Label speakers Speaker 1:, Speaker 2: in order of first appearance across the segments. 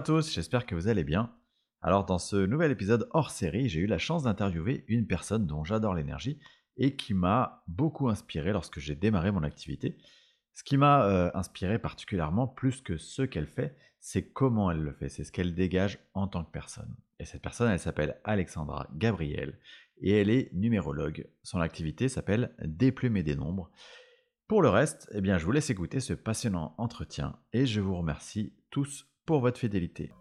Speaker 1: À tous, j'espère que vous allez bien. Alors dans ce nouvel épisode hors série, j'ai eu la chance d'interviewer une personne dont j'adore l'énergie et qui m'a beaucoup inspiré lorsque j'ai démarré mon activité. Ce qui m'a euh, inspiré particulièrement, plus que ce qu'elle fait, c'est comment elle le fait, c'est ce qu'elle dégage en tant que personne. Et cette personne, elle s'appelle Alexandra Gabriel et elle est numérologue. Son activité s'appelle Déplumer des nombres. Pour le reste, eh bien, je vous laisse écouter ce passionnant entretien et je vous remercie tous pour votre fidélité.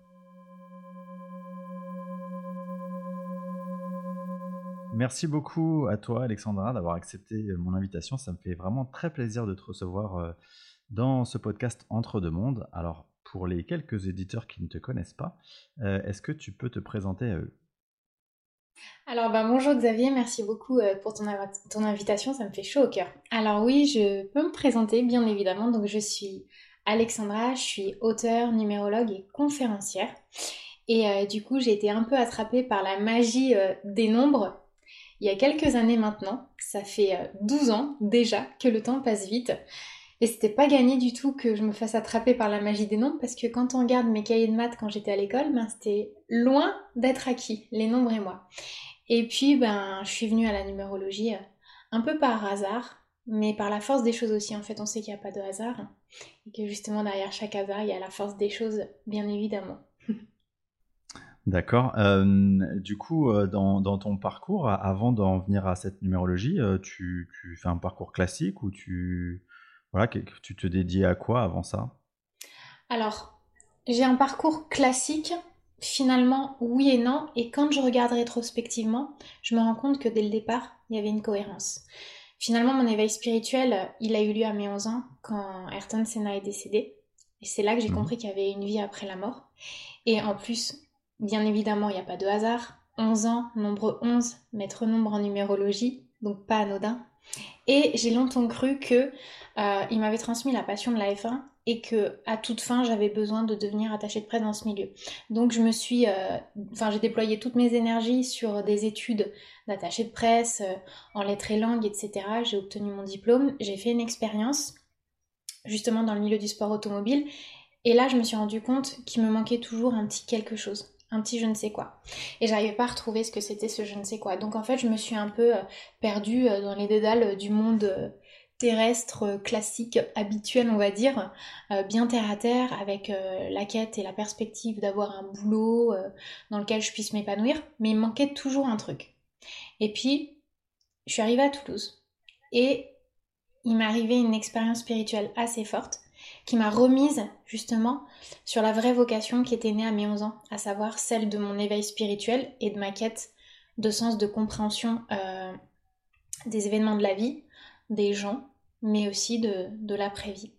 Speaker 1: Merci beaucoup à toi, Alexandra, d'avoir accepté mon invitation. Ça me fait vraiment très plaisir de te recevoir euh, dans ce podcast Entre deux mondes. Alors, pour les quelques éditeurs qui ne te connaissent pas, euh, est-ce que tu peux te présenter à eux?
Speaker 2: Alors bah, bonjour Xavier, merci beaucoup euh, pour ton, ton, invitation, ça me fait chaud au cœur. Alors oui, je peux me présenter bien évidemment, donc je suis Alexandra, je suis auteure, numérologue et conférencière. Et du coup j'ai été un peu attrapée par la magie des nombres il y a quelques années maintenant. Ça fait 12 euh, ans déjà que le temps passe vite. Et c'était pas gagné du tout que je me fasse attraper par la magie des nombres parce que quand on regarde mes cahiers de maths quand j'étais à l'école, ben c'était loin d'être acquis, les nombres et moi. Et puis ben je suis venue à la numérologie euh, un peu par hasard, mais par la force des choses aussi. En fait, on sait qu'il n'y a pas de hasard et que justement derrière chaque hasard, il y a la force des choses, bien évidemment.
Speaker 1: D'accord. Euh, du coup, euh, dans, ton parcours, avant d'en venir à cette numérologie, euh, tu, fais un parcours classique ou tu, voilà, tu te dédies à quoi avant ça?
Speaker 2: Alors, j'ai un parcours classique, finalement, oui et non. Et quand je regarde rétrospectivement, je me rends compte que dès le départ, il y avait une cohérence. Finalement, mon éveil spirituel, il a eu lieu à mes 11 ans, quand Ayrton Senna est décédé. Et c'est là que j'ai mmh. compris qu'il y avait une vie après la mort. Et en plus, Bien évidemment, il n'y a pas de hasard. 11 ans, nombre 11, maître nombre en numérologie, donc pas anodin. Et j'ai longtemps cru que euh, il m'avait transmis la passion de la F1 et que à toute fin j'avais besoin de devenir attachée de presse dans ce milieu. Donc je me suis, euh, enfin j'ai déployé toutes mes énergies sur des études d'attaché de presse euh, en lettres et langues, etc. J'ai obtenu mon diplôme, j'ai fait une expérience justement dans le milieu du sport automobile et là je me suis rendu compte qu'il me manquait toujours un petit quelque chose un petit je ne sais quoi. Et j'arrivais pas à retrouver ce que c'était ce je ne sais quoi. Donc en fait, je me suis un peu euh, perdue euh, dans les dédales euh, du monde terrestre classique habituel on va dire bien terre à terre avec la quête et la perspective d'avoir un boulot dans lequel je puisse m'épanouir mais il manquait toujours un truc et puis je suis arrivée à Toulouse et il m'est arrivé une expérience spirituelle assez forte qui m'a remise justement sur la vraie vocation qui était née à mes 11 ans, à savoir celle de mon éveil spirituel et de ma quête de sens de compréhension euh, des événements de la vie, des gens, mais aussi de, de l'après-vie.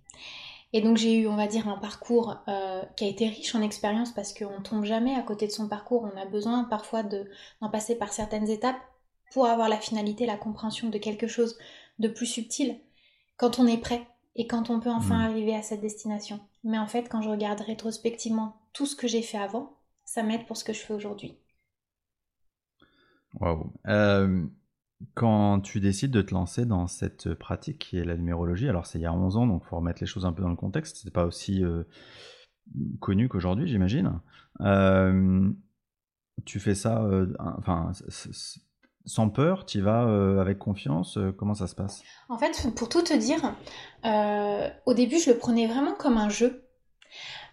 Speaker 2: Et donc j'ai eu, on va dire, un parcours euh, qui a été riche en expérience parce qu'on tombe jamais à côté de son parcours, on a besoin parfois d'en passer par certaines étapes pour avoir la finalité, la compréhension de quelque chose de plus subtil quand on est prêt et quand on peut enfin mm. arriver à cette destination. Mais en fait, quand je regarde rétrospectivement tout ce que j'ai fait avant, ça m'aide pour ce que je fais aujourd'hui.
Speaker 1: Waouh. Euh, quand tu décides de te lancer dans cette pratique qui est la numérologie, alors c'est il y a 11 ans, donc il faut remettre les choses un peu dans le contexte, c'est pas aussi euh, connu qu'aujourd'hui, j'imagine. Euh, tu fais ça, enfin, sans peur, tu y vas euh, avec confiance euh, Comment ça se passe?
Speaker 2: En fait, pour tout te dire, euh, au début, je le prenais vraiment comme un jeu.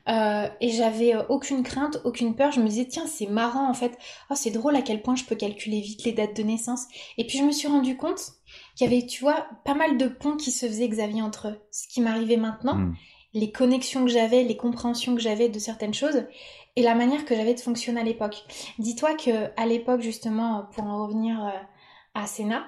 Speaker 2: et j'avais aucune crainte, aucune peur. Je me disais, tiens, c'est marrant en fait. Oh, c'est drôle à quel point je peux calculer vite les dates de naissance. Et puis je me suis rendu compte qu'il y avait, tu vois, pas mal de ponts qui se faisaient, Xavier, entre ce qui m'arrivait maintenant, hmm. les connexions que j'avais, les compréhensions que j'avais de certaines choses, et la manière que j'avais de fonctionner à l'époque. Dis-toi que à l'époque justement, pour en revenir euh, à Sénat,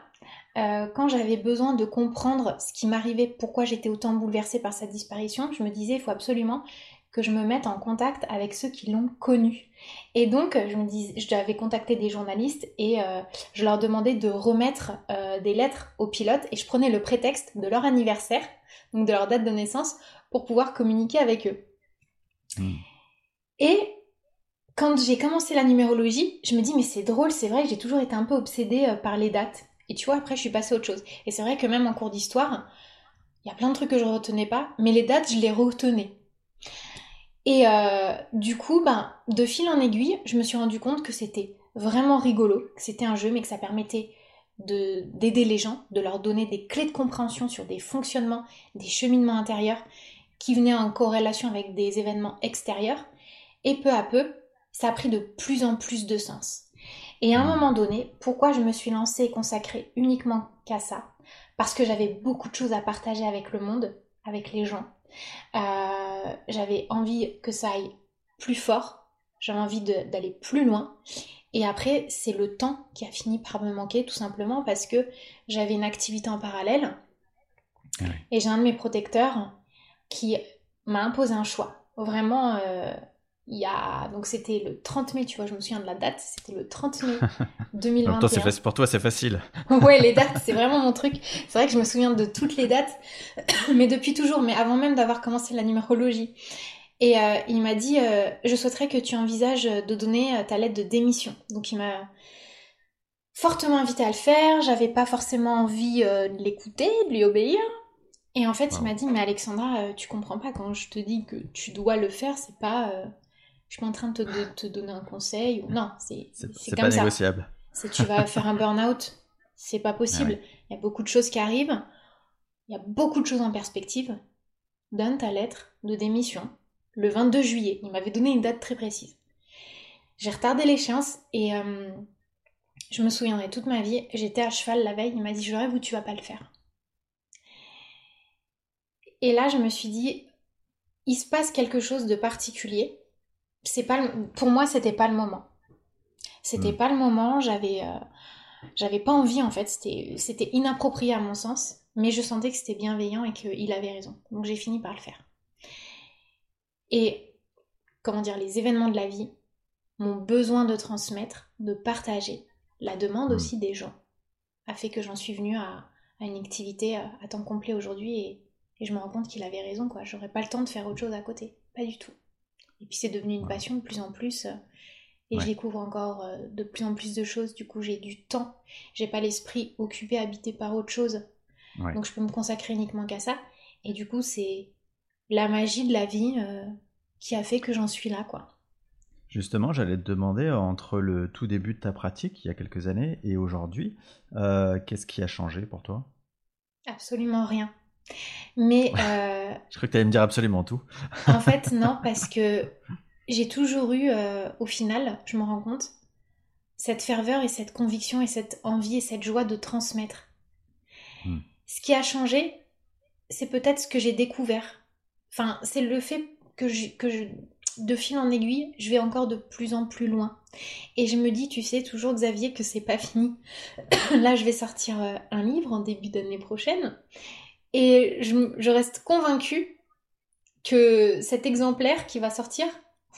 Speaker 2: euh, quand j'avais besoin de comprendre ce qui m'arrivait, pourquoi j'étais autant bouleversée par sa disparition, je me disais il faut absolument que je me mette en contact avec ceux qui l'ont connu. Et donc, je me dis, j'avais contacté des journalistes et euh, je leur demandais de remettre des lettres aux pilotes et je prenais le prétexte de leur anniversaire, donc de leur date de naissance, pour pouvoir communiquer avec eux. Hmm. Et quand j'ai commencé la numérologie, je me dis mais c'est drôle, c'est vrai que j'ai toujours été un peu obsédée euh, par les dates. Et tu vois, après je suis passée à autre chose. Et c'est vrai que même en cours d'histoire, il y a plein de trucs que je retenais pas, mais les dates, je les retenais. Et euh, du coup, ben, de fil en aiguille, je me suis rendu compte que c'était vraiment rigolo, que c'était un jeu, mais que ça permettait d'aider les gens, de leur donner des clés de compréhension sur des fonctionnements, des cheminements intérieurs qui venaient en corrélation avec des événements extérieurs. Et peu à peu, ça a pris de plus en plus de sens. Et à un moment donné, pourquoi je me suis lancée et consacrée uniquement qu'à ça? Parce que j'avais beaucoup de choses à partager avec le monde, avec les gens. Euh, j'avais envie que ça aille plus fort, j'avais envie d'aller plus loin. Et après, c'est le temps qui a fini par me manquer, tout simplement parce que j'avais une activité en parallèle. Et j'ai un de mes protecteurs qui m'a imposé un choix. Vraiment, euh, il y a donc c'était le 30 mai, tu vois, je me souviens de la date, c'était le 30 mai 2021.
Speaker 1: toi, c'est pour toi, c'est facile.
Speaker 2: ouais, les dates, c'est vraiment mon truc. C'est vrai que je me souviens de toutes les dates, mais depuis toujours, mais avant même d'avoir commencé la numérologie. Et euh, il m'a dit, euh, je souhaiterais que tu envisages de donner euh, ta lettre de démission. Donc il m'a fortement invité à le faire. J'avais pas forcément envie de l'écouter, de lui obéir. Et en fait, il m'a dit, mais Alexandra, tu comprends pas quand je te dis que tu dois le faire, c'est pas je suis pas en train de te, donner un conseil. Non, c'est
Speaker 1: c'est pas négociable.
Speaker 2: C'est tu vas faire un burn-out, c'est pas possible. Il y a beaucoup de choses qui arrivent, il y a beaucoup de choses en perspective. Donne ta lettre de démission le 22 juillet. Il m'avait donné une date très précise. J'ai retardé l'échéance et euh, je me souviendrai toute ma vie. J'étais à cheval la veille, il m'a dit je rêve ou tu vas pas le faire. Et là, je me suis dit, il se passe quelque chose de particulier c'est pas pour moi c'était pas le moment. C'était hmm. pas le moment, j'avais euh, j'avais pas envie en fait, c'était c'était inapproprié à mon sens, mais je sentais que c'était bienveillant et qu'il avait raison. Donc j'ai fini par le faire. Et comment dire, les événements de la vie, mon besoin de transmettre, de partager, la demande hmm. aussi des gens a fait que j'en suis venue à, une activité à, à temps complet aujourd'hui et, et, je me rends compte qu'il avait raison quoi. J'aurais pas le temps de faire autre chose à côté, pas du tout. Et puis c'est devenu une passion de plus en plus. Euh, et je découvre encore euh, de plus en plus de choses. Du coup, j'ai du temps. J'ai pas l'esprit occupé, habité par autre chose. Donc je peux me consacrer uniquement qu'à ça. Et du coup, c'est la magie de la vie euh, qui a fait que j'en suis là, quoi.
Speaker 1: Justement, j'allais te demander, entre le tout début de ta pratique, il y a quelques années, et aujourd'hui, qu'est-ce qui a changé pour toi?
Speaker 2: Absolument rien. Mais.
Speaker 1: Euh, je crois que tu allais me dire absolument tout.
Speaker 2: en fait, non, parce que j'ai toujours eu, euh, au final, je me rends compte, cette ferveur et cette conviction et cette envie et cette joie de transmettre. Hmm. Ce qui a changé, c'est peut-être ce que j'ai découvert. Enfin, c'est le fait que je, que je, de fil en aiguille, je vais encore de plus en plus loin. Et je me dis, tu sais, toujours Xavier, que c'est pas fini. Là, je vais sortir euh, un livre en début d'année prochaine. Et je, reste convaincue que cet exemplaire qui va sortir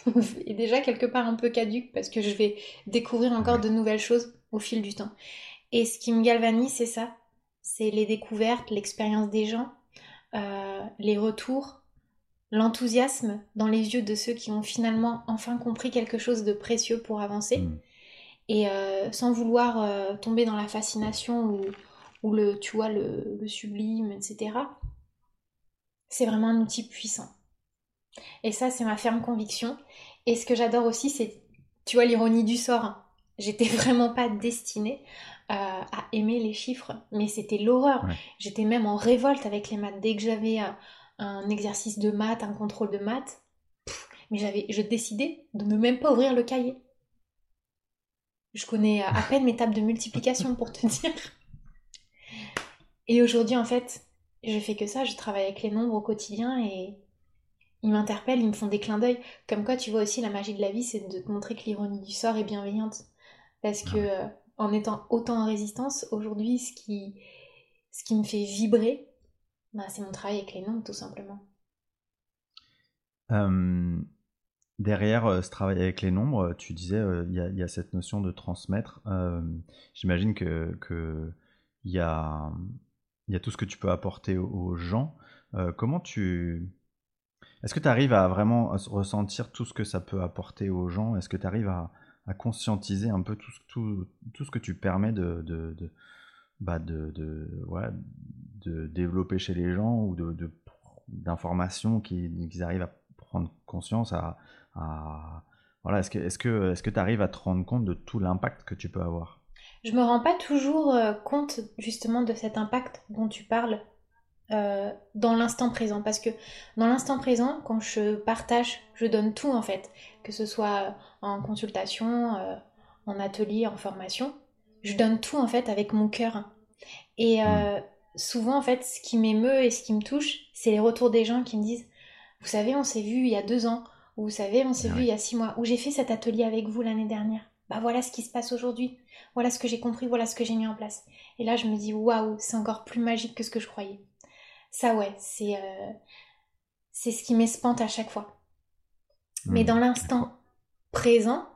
Speaker 2: est déjà quelque part un peu caduque parce que je vais découvrir encore de nouvelles choses au fil du temps. Et ce qui me galvanise, c'est ça. C'est les découvertes, l'expérience des gens, euh, les retours, l'enthousiasme dans les yeux de ceux qui ont finalement enfin compris quelque chose de précieux pour avancer. Mm. Et euh, sans vouloir euh, tomber dans la fascination ou, ou le, tu vois, le, sublime, etc. C'est vraiment un outil puissant. Et ça, c'est ma ferme conviction. Et ce que j'adore aussi, c'est, tu vois, l'ironie du sort. J'étais vraiment pas destinée euh, à aimer les chiffres, mais c'était l'horreur. J'étais même en révolte avec les maths. Dès que j'avais un, un, exercice de maths, un contrôle de maths, mais j'avais, je décidais de ne même pas ouvrir le cahier. Je connais à peine mes tables de multiplication pour te dire. Et aujourd'hui, en fait, je fais que ça, je travaille avec les nombres au quotidien et ils m'interpellent, ils me font des clins d'œil. Comme quoi, tu vois aussi, la magie de la vie, c'est de te montrer que l'ironie du sort est bienveillante. Parce que, euh, en étant autant en résistance, aujourd'hui, ce qui, ce qui me fait vibrer, bah, c'est mon travail avec les nombres, tout simplement.
Speaker 1: derrière euh, ce travail avec les nombres, tu disais, euh, il y, a cette notion de transmettre. J'imagine que, que il y a il y a tout ce que tu peux apporter aux, gens. Euh, comment tu... Est-ce que tu arrives à vraiment ressentir tout ce que ça peut apporter aux gens? Est-ce que tu arrives à, conscientiser un peu tout, ce que tu permets de, de, de, bah de, de développer chez les gens ou d'informations qu'ils arrivent à prendre conscience, à, voilà, est-ce que est-ce que est-ce que tu arrives à te rendre compte de tout l'impact que tu peux avoir?
Speaker 2: Je me rends pas toujours euh, compte justement de cet impact dont tu parles euh, dans l'instant présent, parce que dans l'instant présent, quand je partage, je donne tout en fait, que ce soit en consultation, euh, en atelier, en formation, je donne tout en fait avec mon cœur. Et mm. souvent en fait, ce qui m'émeut et ce qui me touche, c'est les retours des gens qui me disent, vous savez, on s'est vu il y a deux ans vous savez, on s'est ah vu il y a six mois, où j'ai fait cet atelier avec vous l'année dernière. Bah voilà ce qui se passe aujourd'hui. Voilà ce que j'ai compris, voilà ce que j'ai mis en place. Et là, je me dis, waouh, c'est encore plus magique que ce que je croyais. Ça, ouais, c'est euh, c'est ce qui m'espante à chaque fois. Mais mmh, dans l'instant présent,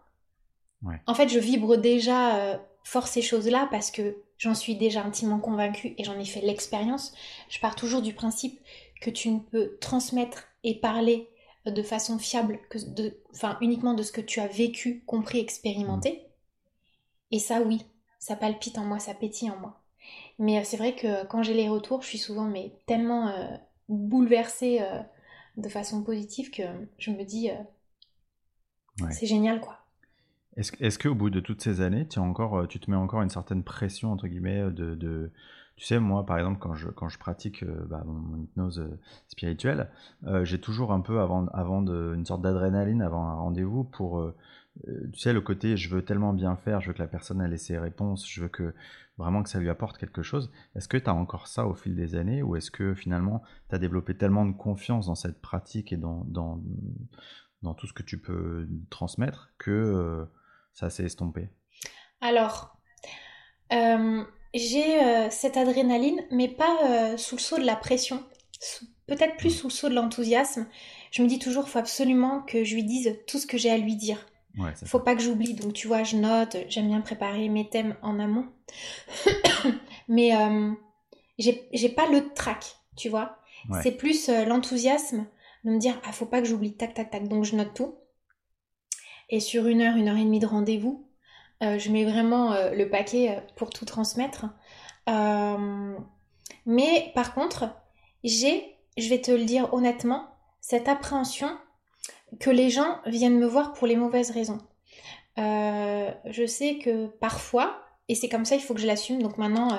Speaker 2: en fait, je vibre déjà euh, fort ces choses-là parce que j'en suis déjà intimement convaincue et j'en ai fait l'expérience. Je pars toujours du principe que tu ne peux transmettre et parler de façon fiable, que de, enfin, uniquement de ce que tu as vécu, compris, expérimenté. Et ça, oui, ça palpite en moi, ça pétille en moi. Mais euh, c'est vrai que quand j'ai les retours, je suis souvent mais tellement euh, bouleversée euh, de façon positive que je me dis c'est génial quoi.
Speaker 1: Est-ce est qu'au bout de toutes ces années, tu, encore, tu te mets encore une certaine pression entre guillemets de tu sais, moi, par exemple, quand je, quand je pratique euh, bah, mon, hypnose euh, spirituelle, euh, j'ai toujours un peu, avant, avant une sorte d'adrénaline avant un rendez-vous pour, tu sais, le côté je veux tellement bien faire, je veux que la personne ait ses réponses, je veux que vraiment que ça lui apporte quelque chose. Est-ce que tu as encore ça au fil des années ou est-ce que finalement tu as développé tellement de confiance dans cette pratique et dans, dans, dans tout ce que tu peux transmettre que ça s'est estompé?
Speaker 2: Alors, j'ai euh, cette adrénaline, mais pas euh, sous le saut de la pression, peut-être plus sous le saut de l'enthousiasme. Je me dis toujours, faut absolument que je lui dise tout ce que j'ai à lui dire. Ouais, faut pas que j'oublie. Donc tu vois, je note, j'aime bien préparer mes thèmes en amont. mais euh, j'ai pas le trac, tu vois. C'est plus l'enthousiasme de me dire, ah faut pas que j'oublie, tac, tac, tac. Donc je note tout. Et sur une heure, une heure et demie de rendez-vous, je mets vraiment euh, le paquet euh, pour tout transmettre. mais par contre, j'ai, je vais te le dire honnêtement, cette appréhension que les gens viennent me voir pour les mauvaises raisons. je sais que parfois, et c'est comme ça, il faut que je l'assume, donc maintenant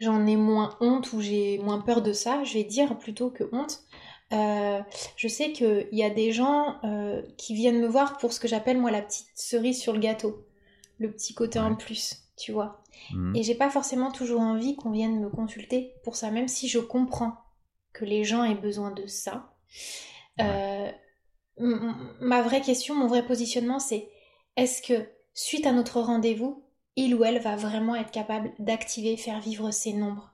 Speaker 2: j'en ai moins honte ou j'ai moins peur de ça, je vais dire plutôt que honte. je sais qu'il y a des gens qui viennent me voir pour ce que j'appelle moi la petite cerise sur le gâteau le petit côté en plus, tu vois. Mhm. Et j'ai pas forcément toujours envie qu'on vienne me consulter pour ça, même si je comprends que les gens aient besoin de ça. Euh, ma vraie question, mon vrai positionnement, c'est est-ce que suite à notre rendez-vous, il ou elle va vraiment être capable d'activer, faire vivre ces nombres?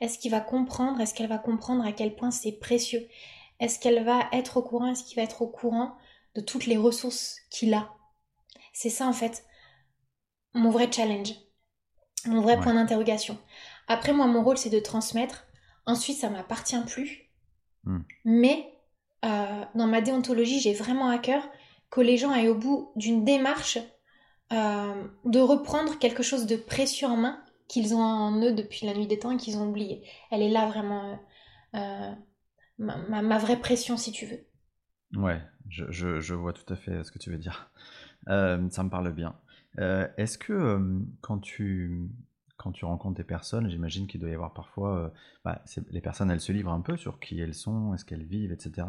Speaker 2: Est-ce qu'il va comprendre? Est-ce qu'elle va comprendre à quel point c'est précieux? Est-ce qu'elle va être au courant? Est-ce qu'il va être au courant de toutes les ressources qu'il a? C'est ça en fait mon vrai challenge, mon vrai point d'interrogation. Après, moi, mon rôle, c'est de transmettre. Ensuite, ça m'appartient plus. Hmm. Mais euh, dans ma déontologie, j'ai vraiment à cœur que les gens aillent au bout d'une démarche euh, de reprendre quelque chose de précieux en main qu'ils ont en eux depuis la nuit des temps et qu'ils ont oublié. Elle est là vraiment euh, ma, vraie pression, si tu veux.
Speaker 1: Ouais, je, je, vois tout à fait ce que tu veux dire. ça me parle bien. Euh, est-ce que quand, tu, quand tu rencontres des personnes, j'imagine qu'il doit y avoir parfois. Bah, les personnes, elles se livrent un peu sur qui elles sont, est-ce qu'elles vivent, etc.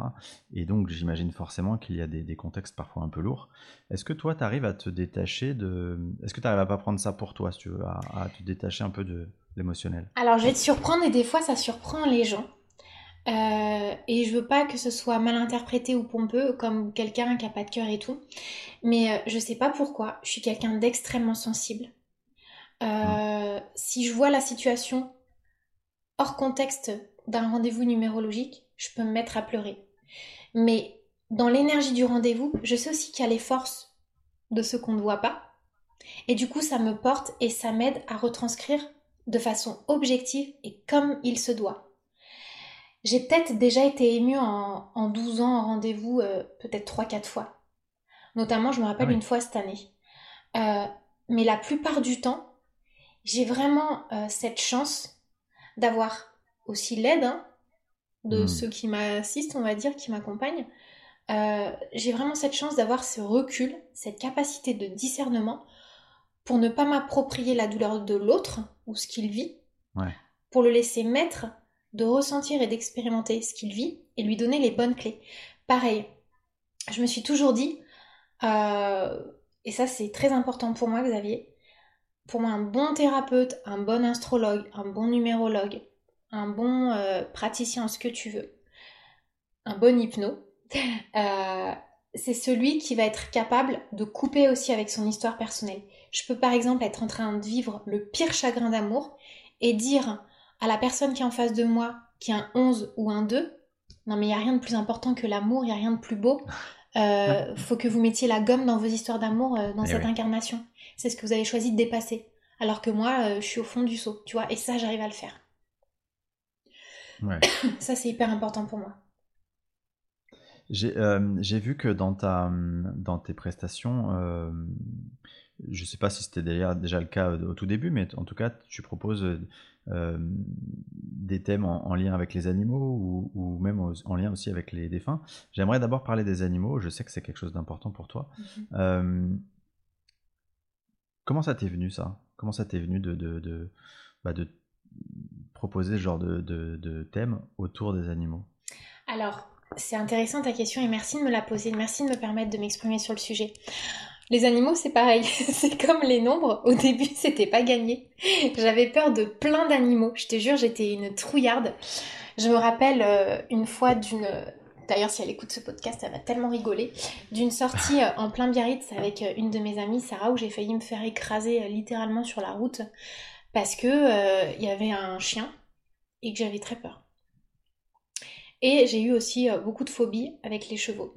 Speaker 1: Et donc, j'imagine forcément qu'il y a des, contextes parfois un peu lourds. Est-ce que toi, tu arrives à te détacher de. Est-ce que tu arrives à pas prendre ça pour toi, si tu veux, à te détacher un peu de l'émotionnel?
Speaker 2: Alors, je vais te surprendre et des fois, ça surprend les gens. Euh, et je veux pas que ce soit mal interprété ou pompeux, comme quelqu'un qui a pas de cœur et tout. Mais euh, je sais pas pourquoi, je suis quelqu'un d'extrêmement sensible. Euh, si je vois la situation hors contexte d'un rendez-vous numérologique, je peux me mettre à pleurer. Mais dans l'énergie du rendez-vous, je sais aussi qu'il y a les forces de ce qu'on ne voit pas. Et du coup, ça me porte et ça m'aide à retranscrire de façon objective et comme il se doit. J'ai peut-être déjà été émue en, en 12 ans en rendez-vous, euh, peut-être 3-4 fois. Notamment, je me rappelle ah une fois cette année. Euh, mais la plupart du temps, j'ai vraiment euh, cette chance d'avoir aussi l'aide hein, de hmm. ceux qui m'assistent, on va dire, qui m'accompagnent, j'ai vraiment cette chance d'avoir ce recul, cette capacité de discernement pour ne pas m'approprier la douleur de l'autre ou ce qu'il vit, pour le laisser maître, de ressentir et d'expérimenter ce qu'il vit et lui donner les bonnes clés. Pareil, je me suis toujours dit, euh, et ça c'est très important pour moi Xavier, pour moi un bon thérapeute, un bon astrologue, un bon numérologue, un bon euh, praticien, ce que tu veux, un bon hypno, euh, c'est celui qui va être capable de couper aussi avec son histoire personnelle. Je peux par exemple être en train de vivre le pire chagrin d'amour et dire à la personne qui est en face de moi, qui a un 11 ou un 2, non mais il n'y a rien de plus important que l'amour, il n'y a rien de plus beau. Euh, faut que vous mettiez la gomme dans vos histoires d'amour euh, dans eh cette incarnation. C'est ce que vous avez choisi de dépasser. Alors que moi, je suis au fond du seau, tu vois, et ça, j'arrive à le faire. ça, c'est hyper important pour moi.
Speaker 1: Euh, j'ai vu que dans, ta, dans tes prestations, euh, je ne sais pas si c'était déjà, déjà le cas au tout début, mais en tout cas, tu proposes euh, des thèmes en, lien avec les animaux ou, même en lien aussi avec les défunts. J'aimerais d'abord parler des animaux. Je sais que c'est quelque chose d'important pour toi. Mm-hmm. comment ça t'est venu ça? Comment ça t'est venu de, de, de, bah, de, proposer ce genre de, de thème autour des animaux?
Speaker 2: Alors, c'est intéressant ta question et merci de me la poser, merci de me permettre de m'exprimer sur le sujet. Les animaux, c'est pareil, c'est comme les nombres. Au début, c'était pas gagné. J'avais peur de plein d'animaux. Je te jure, j'étais une trouillarde. Je me rappelle euh, une fois d'une. D'ailleurs, si elle écoute ce podcast, elle va tellement rigoler. D'une sortie euh, en plein Biarritz avec euh, une de mes amies, Sarah, où j'ai failli me faire écraser littéralement sur la route parce que il y avait un chien et que j'avais très peur. Et j'ai eu aussi beaucoup de phobies avec les chevaux.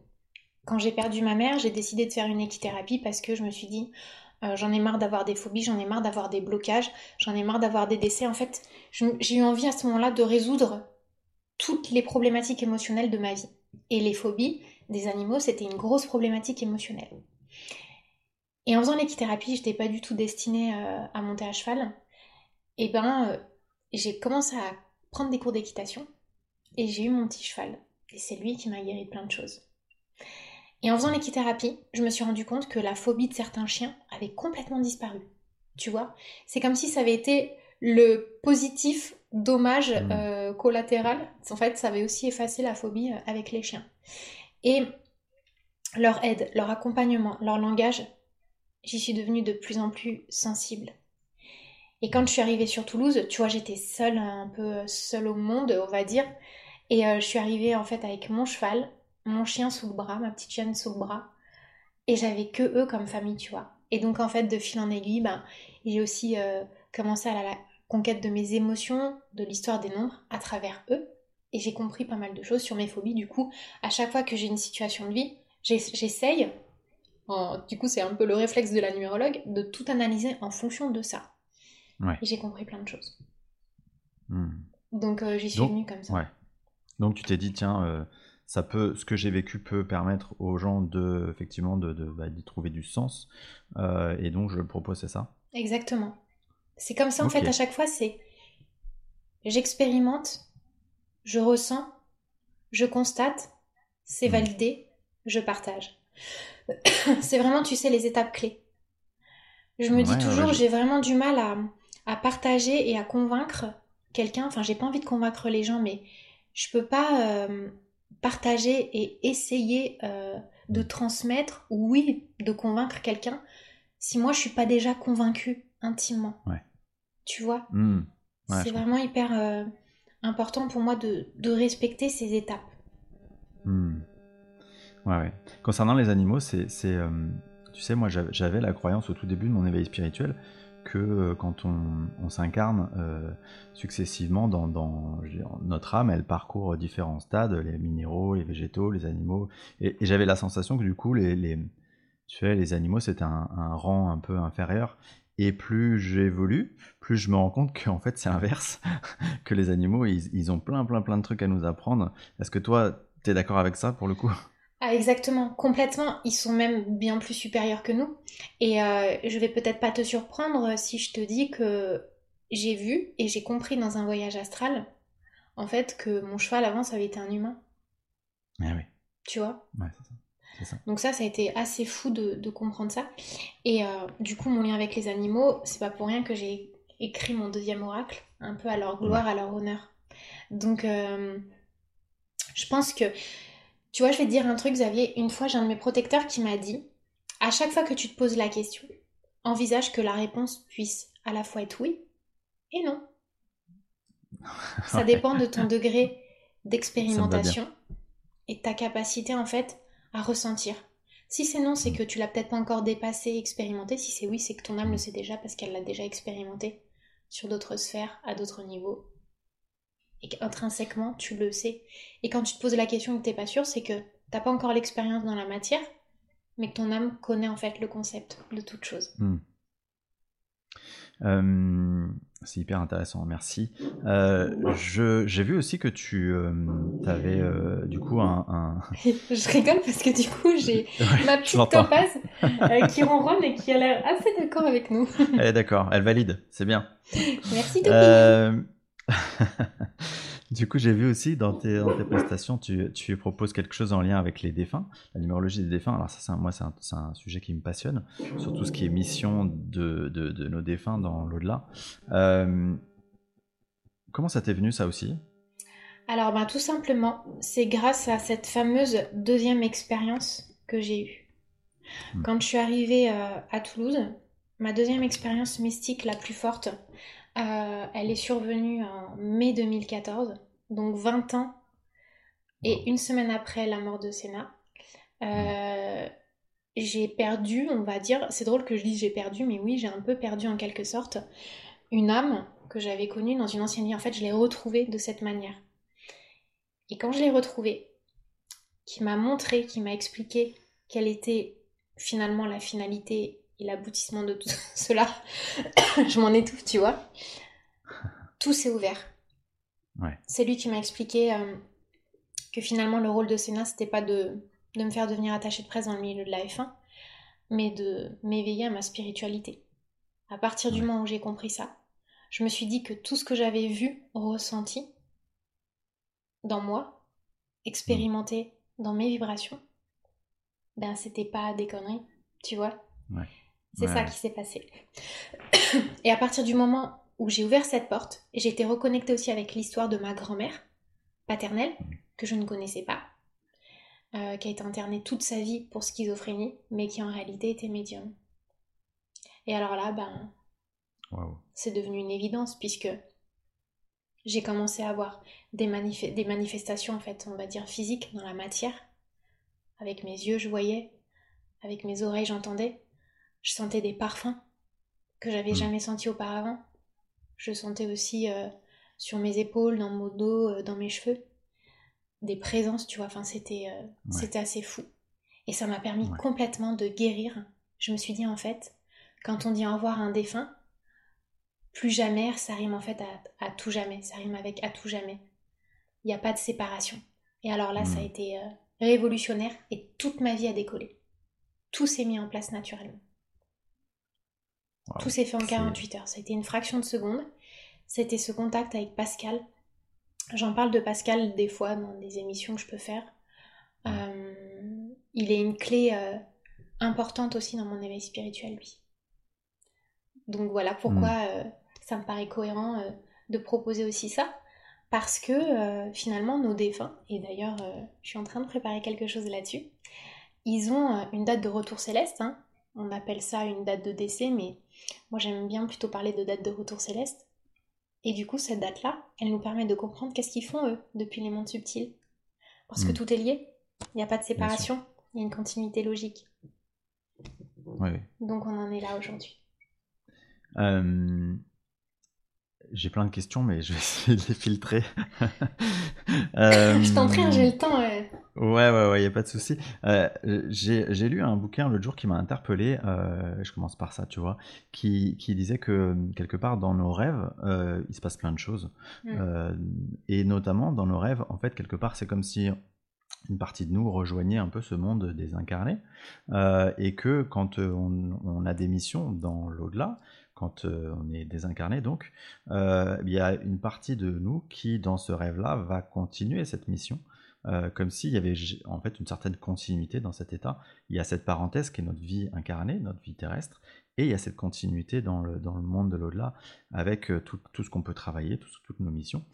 Speaker 2: Quand j'ai perdu ma mère, j'ai décidé de faire une équithérapie parce que je me suis dit, euh, j'en ai marre d'avoir des phobies, j'en ai marre d'avoir des blocages, j'en ai marre d'avoir des décès. En fait, j'ai eu envie à ce moment-là de résoudre toutes les problématiques émotionnelles de ma vie. Et les phobies des animaux, c'était une grosse problématique émotionnelle. Et en faisant l'équithérapie, je n'étais pas du tout destinée euh, à monter à cheval. Et ben, j'ai commencé à prendre des cours d'équitation et j'ai eu mon petit cheval. Et c'est lui qui m'a guéri de plein de choses. Et en faisant l'équithérapie, je me suis rendu compte que la phobie de certains chiens avait complètement disparu. Tu vois? C'est comme si ça avait été le positif dommage mmh. euh, collatéral. En fait, ça avait aussi effacé la phobie euh, avec les chiens. Et leur aide, leur accompagnement, leur langage, j'y suis devenue de plus en plus sensible. Et quand je suis arrivée sur Toulouse, tu vois, j'étais seule, un peu seule au monde, on va dire. Et euh, je suis arrivée en fait avec mon cheval, mon chien sous le bras, ma petite chienne sous le bras. Et j'avais que eux comme famille, tu vois. Et donc en fait, de fil en aiguille, ben, j'ai aussi euh, commencé à la, conquête de mes émotions, de l'histoire des nombres à travers eux. Et j'ai compris pas mal de choses sur mes phobies. Du coup, à chaque fois que j'ai une situation de vie, j'essaye, du coup c'est un peu le réflexe de la numérologue, de tout analyser en fonction de ça. Et j'ai compris plein de choses. Hmm. Donc euh, j'y suis venue comme ça.
Speaker 1: Ouais. Donc tu t'es dit, tiens, euh, ça peut, ce que j'ai vécu peut permettre aux gens de, effectivement, de, bah, d'y trouver du sens. Euh, et donc je le propose, c'est ça
Speaker 2: Exactement. C'est comme ça, en fait, à chaque fois, c'est j'expérimente, je ressens, je constate, c'est mmh. validé, je partage. c'est vraiment, tu sais, les étapes clés. Je me dis toujours, j'ai vraiment du mal à, à partager et à convaincre quelqu'un. Enfin, j'ai pas envie de convaincre les gens, mais je peux pas euh, partager et essayer euh, de transmettre ou oui, de convaincre quelqu'un si moi je suis pas déjà convaincue intimement. Tu vois? Mmh. C'est vraiment hyper euh, important pour moi de, respecter ces étapes.
Speaker 1: Mmh. Ouais. Concernant les animaux, c'est, tu sais, moi j'avais la croyance au tout début de mon éveil spirituel que euh, quand on, s'incarne euh, successivement dans, notre âme, elle parcourt différents stades, les minéraux, les végétaux, les animaux. Et, j'avais la sensation que du coup, les, tu les animaux, c'était un, rang un peu inférieur. Et plus j'évolue, plus je me rends compte qu'en fait c'est inverse, que les animaux, ils, ils ont plein, plein, plein de trucs à nous apprendre. Est-ce que toi, tu es d'accord avec ça pour le coup?
Speaker 2: Ah, exactement, complètement. Ils sont même bien plus supérieurs que nous. Et euh, je vais peut-être pas te surprendre si je te dis que j'ai vu et j'ai compris dans un voyage astral, en fait, que mon cheval avant, ça avait été un humain.
Speaker 1: Ah oui.
Speaker 2: Tu vois?
Speaker 1: Ouais, c'est ça. Ça.
Speaker 2: Donc ça, ça a été assez fou de, de comprendre ça. Et euh, du coup, mon lien avec les animaux, c'est pas pour rien que j'ai écrit mon deuxième oracle, un peu à leur gloire, à leur honneur. Donc, euh, je pense que, tu vois, je vais te dire un truc, Xavier. Une fois, j'ai un de mes protecteurs qui m'a dit, à chaque fois que tu te poses la question, envisage que la réponse puisse à la fois être oui et non. Ça dépend de ton degré d'expérimentation et de ta capacité en fait à ressentir. Si c'est non, c'est que tu l'as peut-être pas encore dépassé, expérimenté. Si c'est oui, c'est que ton âme le sait déjà parce qu'elle l'a déjà expérimenté sur d'autres sphères, à d'autres niveaux. Et qu'intrinsèquement, tu le sais. Et quand tu te poses la question et que t'es pas sûr, c'est que t'as pas encore l'expérience dans la matière, mais que ton âme connaît en fait le concept de toute chose.
Speaker 1: Hmm. Euh, c'est hyper intéressant, merci. Euh, je- J'ai vu aussi que tu avais du coup un... un-
Speaker 2: je rigole parce que du coup, j'ai
Speaker 1: Ouais,
Speaker 2: ma petite topaz euh, qui ronronne et qui a l'air assez d'accord avec nous.
Speaker 1: Elle est d'accord, elle valide, c'est bien.
Speaker 2: Merci Topi.
Speaker 1: Du coup, j'ai vu aussi dans tes, dans tes prestations, tu, tu proposes quelque chose en lien avec les défunts, la numérologie des défunts. Alors ça, c'est un- moi, c'est un, c'est un sujet qui me passionne, sur tout ce qui est mission de, de- de nos défunts dans l'au-delà. Euh, comment ça t'est venu ça aussi?
Speaker 2: Alors, ben, tout simplement, c'est grâce à cette fameuse deuxième expérience que j'ai eue.
Speaker 1: Hmm.
Speaker 2: Quand je suis arrivée euh, à Toulouse, ma deuxième expérience mystique la plus forte, euh, elle est survenue en mai 2014, donc 20 ans, et une semaine après la mort de Senna. Euh, j'ai perdu, on va dire, c'est drôle que je dise j'ai perdu, mais oui, j'ai un peu perdu en quelque sorte une âme que j'avais connue dans une ancienne vie. En fait, je l'ai retrouvée de cette manière. Et quand je l'ai retrouvée, qui m'a montré, qui m'a expliqué quelle était finalement la finalité et l'aboutissement de tout cela, je m'en étouffe, tu vois. Tout s'est ouvert.
Speaker 1: Ouais.
Speaker 2: C'est lui qui m'a expliqué euh, que finalement le rôle de Sénat, c'était pas de, de me faire devenir attaché de presse dans le milieu de la F1, mais de m'éveiller à ma spiritualité. À partir du
Speaker 1: Ouais.
Speaker 2: moment où j'ai compris ça, je me suis dit que tout ce que j'avais vu, ressenti dans moi, expérimenté dans mes vibrations, ben c'était pas des conneries, tu vois.
Speaker 1: Ouais.
Speaker 2: C'est
Speaker 1: Ouais,
Speaker 2: ça qui s'est passé. Et à partir du moment où j'ai ouvert cette porte, j'ai été reconnectée aussi avec l'histoire de ma grand-mère paternelle, que je ne connaissais pas, euh, qui a été internée toute sa vie pour schizophrénie, mais qui en réalité était médium. Et alors là, ben, c'est devenu une évidence puisque j'ai commencé à avoir des, manif- des manifestations, en fait, on va dire physiques dans la matière. Avec mes yeux, je voyais, avec mes oreilles, j'entendais. Je sentais des parfums que j'avais
Speaker 1: Mm.
Speaker 2: jamais sentis auparavant. Je sentais aussi euh, sur mes épaules, dans mon dos, euh, dans mes cheveux, des présences, tu vois. Enfin, c'était euh, c'était assez fou. Et ça m'a permis
Speaker 1: Ouais.
Speaker 2: complètement de guérir. Je me suis dit, en fait, quand on dit au revoir à un défunt, plus jamais, ça rime en fait à, à tout jamais. Ça rime avec à tout jamais. Il n'y a pas de séparation. Et alors là, ça a
Speaker 1: Mm.
Speaker 2: été révolutionnaire et toute ma vie a décollé. Tout s'est mis en place naturellement. Tout s'est fait en
Speaker 1: C'est-
Speaker 2: 48 heures. Ça a été une fraction de seconde. C'était ce contact avec Pascal. J'en parle de Pascal des fois dans des émissions que je peux faire. Euh, il est une clé euh, importante aussi dans mon éveil spirituel, lui. Donc voilà pourquoi euh, ça me paraît cohérent de proposer aussi ça. Parce que finalement, nos défunts, et d'ailleurs, je suis en train de préparer quelque chose là-dessus, ils ont une date de retour céleste. hein. On appelle ça une date de décès, mais moi j'aime bien plutôt parler de date de retour céleste. Et du coup, cette date-là, elle nous permet de comprendre qu'est-ce qu'ils font eux depuis les mondes subtils. Parce que
Speaker 1: Mm.
Speaker 2: tout est lié. Il n'y a pas de séparation. Il y a une continuité logique.
Speaker 1: Ouais.
Speaker 2: Donc on en est là aujourd'hui.
Speaker 1: Euh, J'ai plein de questions, mais je vais essayer de les filtrer. Euh,
Speaker 2: Je t'en prie, hein, j'ai le temps. euh.
Speaker 1: Ouais, ouais, ouais, y a pas de souci. Euh, j'ai lu un bouquin l'autre jour qui m'a interpellé. euh, je commence par ça, tu vois, qui, qui disait que quelque part dans nos rêves, il se passe plein de choses,
Speaker 2: Mm.
Speaker 1: Et notamment dans nos rêves, en fait, quelque part, c'est comme si une partie de nous rejoignait un peu ce monde désincarné, euh, et que quand on, on a des missions dans l'au-delà, quand euh, on est désincarné, donc, euh, il y a une partie de nous qui, dans ce rêve-là, va continuer cette mission euh, comme s'il y avait en fait une certaine continuité dans cet état. Il y a cette parenthèse qui est notre vie incarnée, notre vie terrestre, et il y a cette continuité dans le, dans le monde de l'au-delà avec euh, tout, tout ce qu'on peut travailler, toutes nos missions.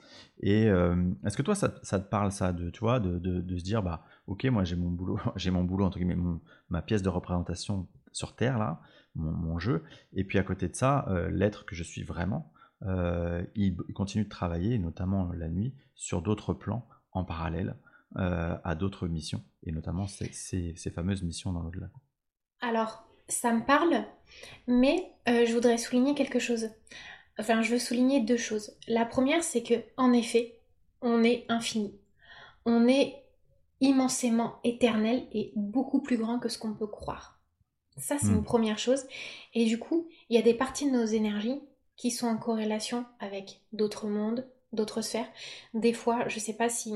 Speaker 1: Et est-ce que toi, ça, te parle ça, de, tu vois, de, de, de, se dire, bah, ok, moi j'ai mon boulot, j'ai mon boulot entre guillemets, ma pièce de représentation sur Terre là, mon, jeu, et puis à côté de ça, l'être que je suis vraiment, il, il, continue de travailler, notamment la nuit, sur d'autres plans en parallèle euh, à d'autres missions, et notamment ces, fameuses missions dans l'au-delà.
Speaker 2: Alors, ça me parle, mais euh, je voudrais souligner quelque chose. Enfin, je veux souligner deux choses. La première, c'est que, en effet, on est infini. On est immensément éternel et beaucoup plus grand que ce qu'on peut croire. Ça, c'est une hmm. première chose. Et du coup, il y a des parties de nos énergies qui sont en corrélation avec d'autres mondes, d'autres sphères. Des fois, je ne sais pas si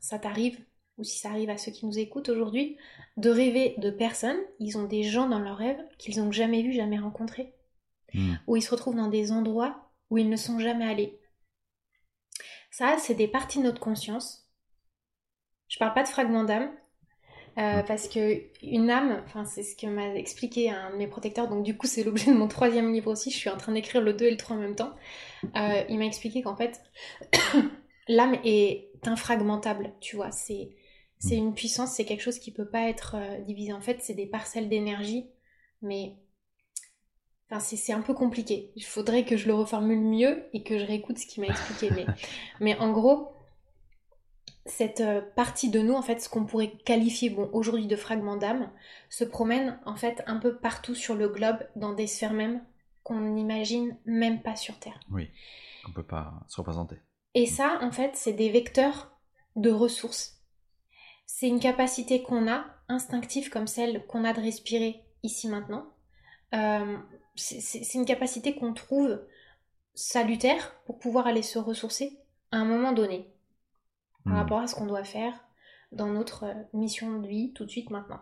Speaker 2: ça t'arrive ou si ça arrive à ceux qui nous écoutent aujourd'hui, de rêver de personnes, ils ont des gens dans leurs rêves qu'ils n'ont jamais vus, jamais rencontrés, hmm. ou ils se retrouvent dans des endroits où ils ne sont jamais allés. Ça, c'est des parties de notre conscience. Je parle pas de fragments d'âme, euh, mm. parce que une âme, enfin c'est ce que m'a expliqué un de mes protecteurs, donc du coup c'est l'objet de mon troisième livre aussi, je suis en train d'écrire le 2 et le 3 en même temps. Euh, il m'a expliqué qu'en fait l'âme est infragmentable, tu vois, c'est c'est une puissance, c'est quelque chose qui peut pas être euh, divisé. En fait, c'est des parcelles d'énergie, mais enfin c'est un peu compliqué. Il faudrait que je le reformule mieux et que je réécoute ce qu'il m'a expliqué, mais mais en gros cette euh, partie de nous, en fait, ce qu'on pourrait qualifier bon, aujourd'hui de fragment d'âme, se promène en fait un peu partout sur le globe, dans des sphères même qu'on n'imagine même pas sur Terre.
Speaker 1: Oui, qu'on ne peut pas se représenter.
Speaker 2: Et ça, en fait, c'est des vecteurs de ressources. C'est une capacité qu'on a, instinctive comme celle qu'on a de respirer ici maintenant. Euh, c'est une capacité qu'on trouve salutaire pour pouvoir aller se ressourcer à un moment donné par hmm. rapport à ce qu'on doit faire dans notre euh, mission de vie tout de suite maintenant.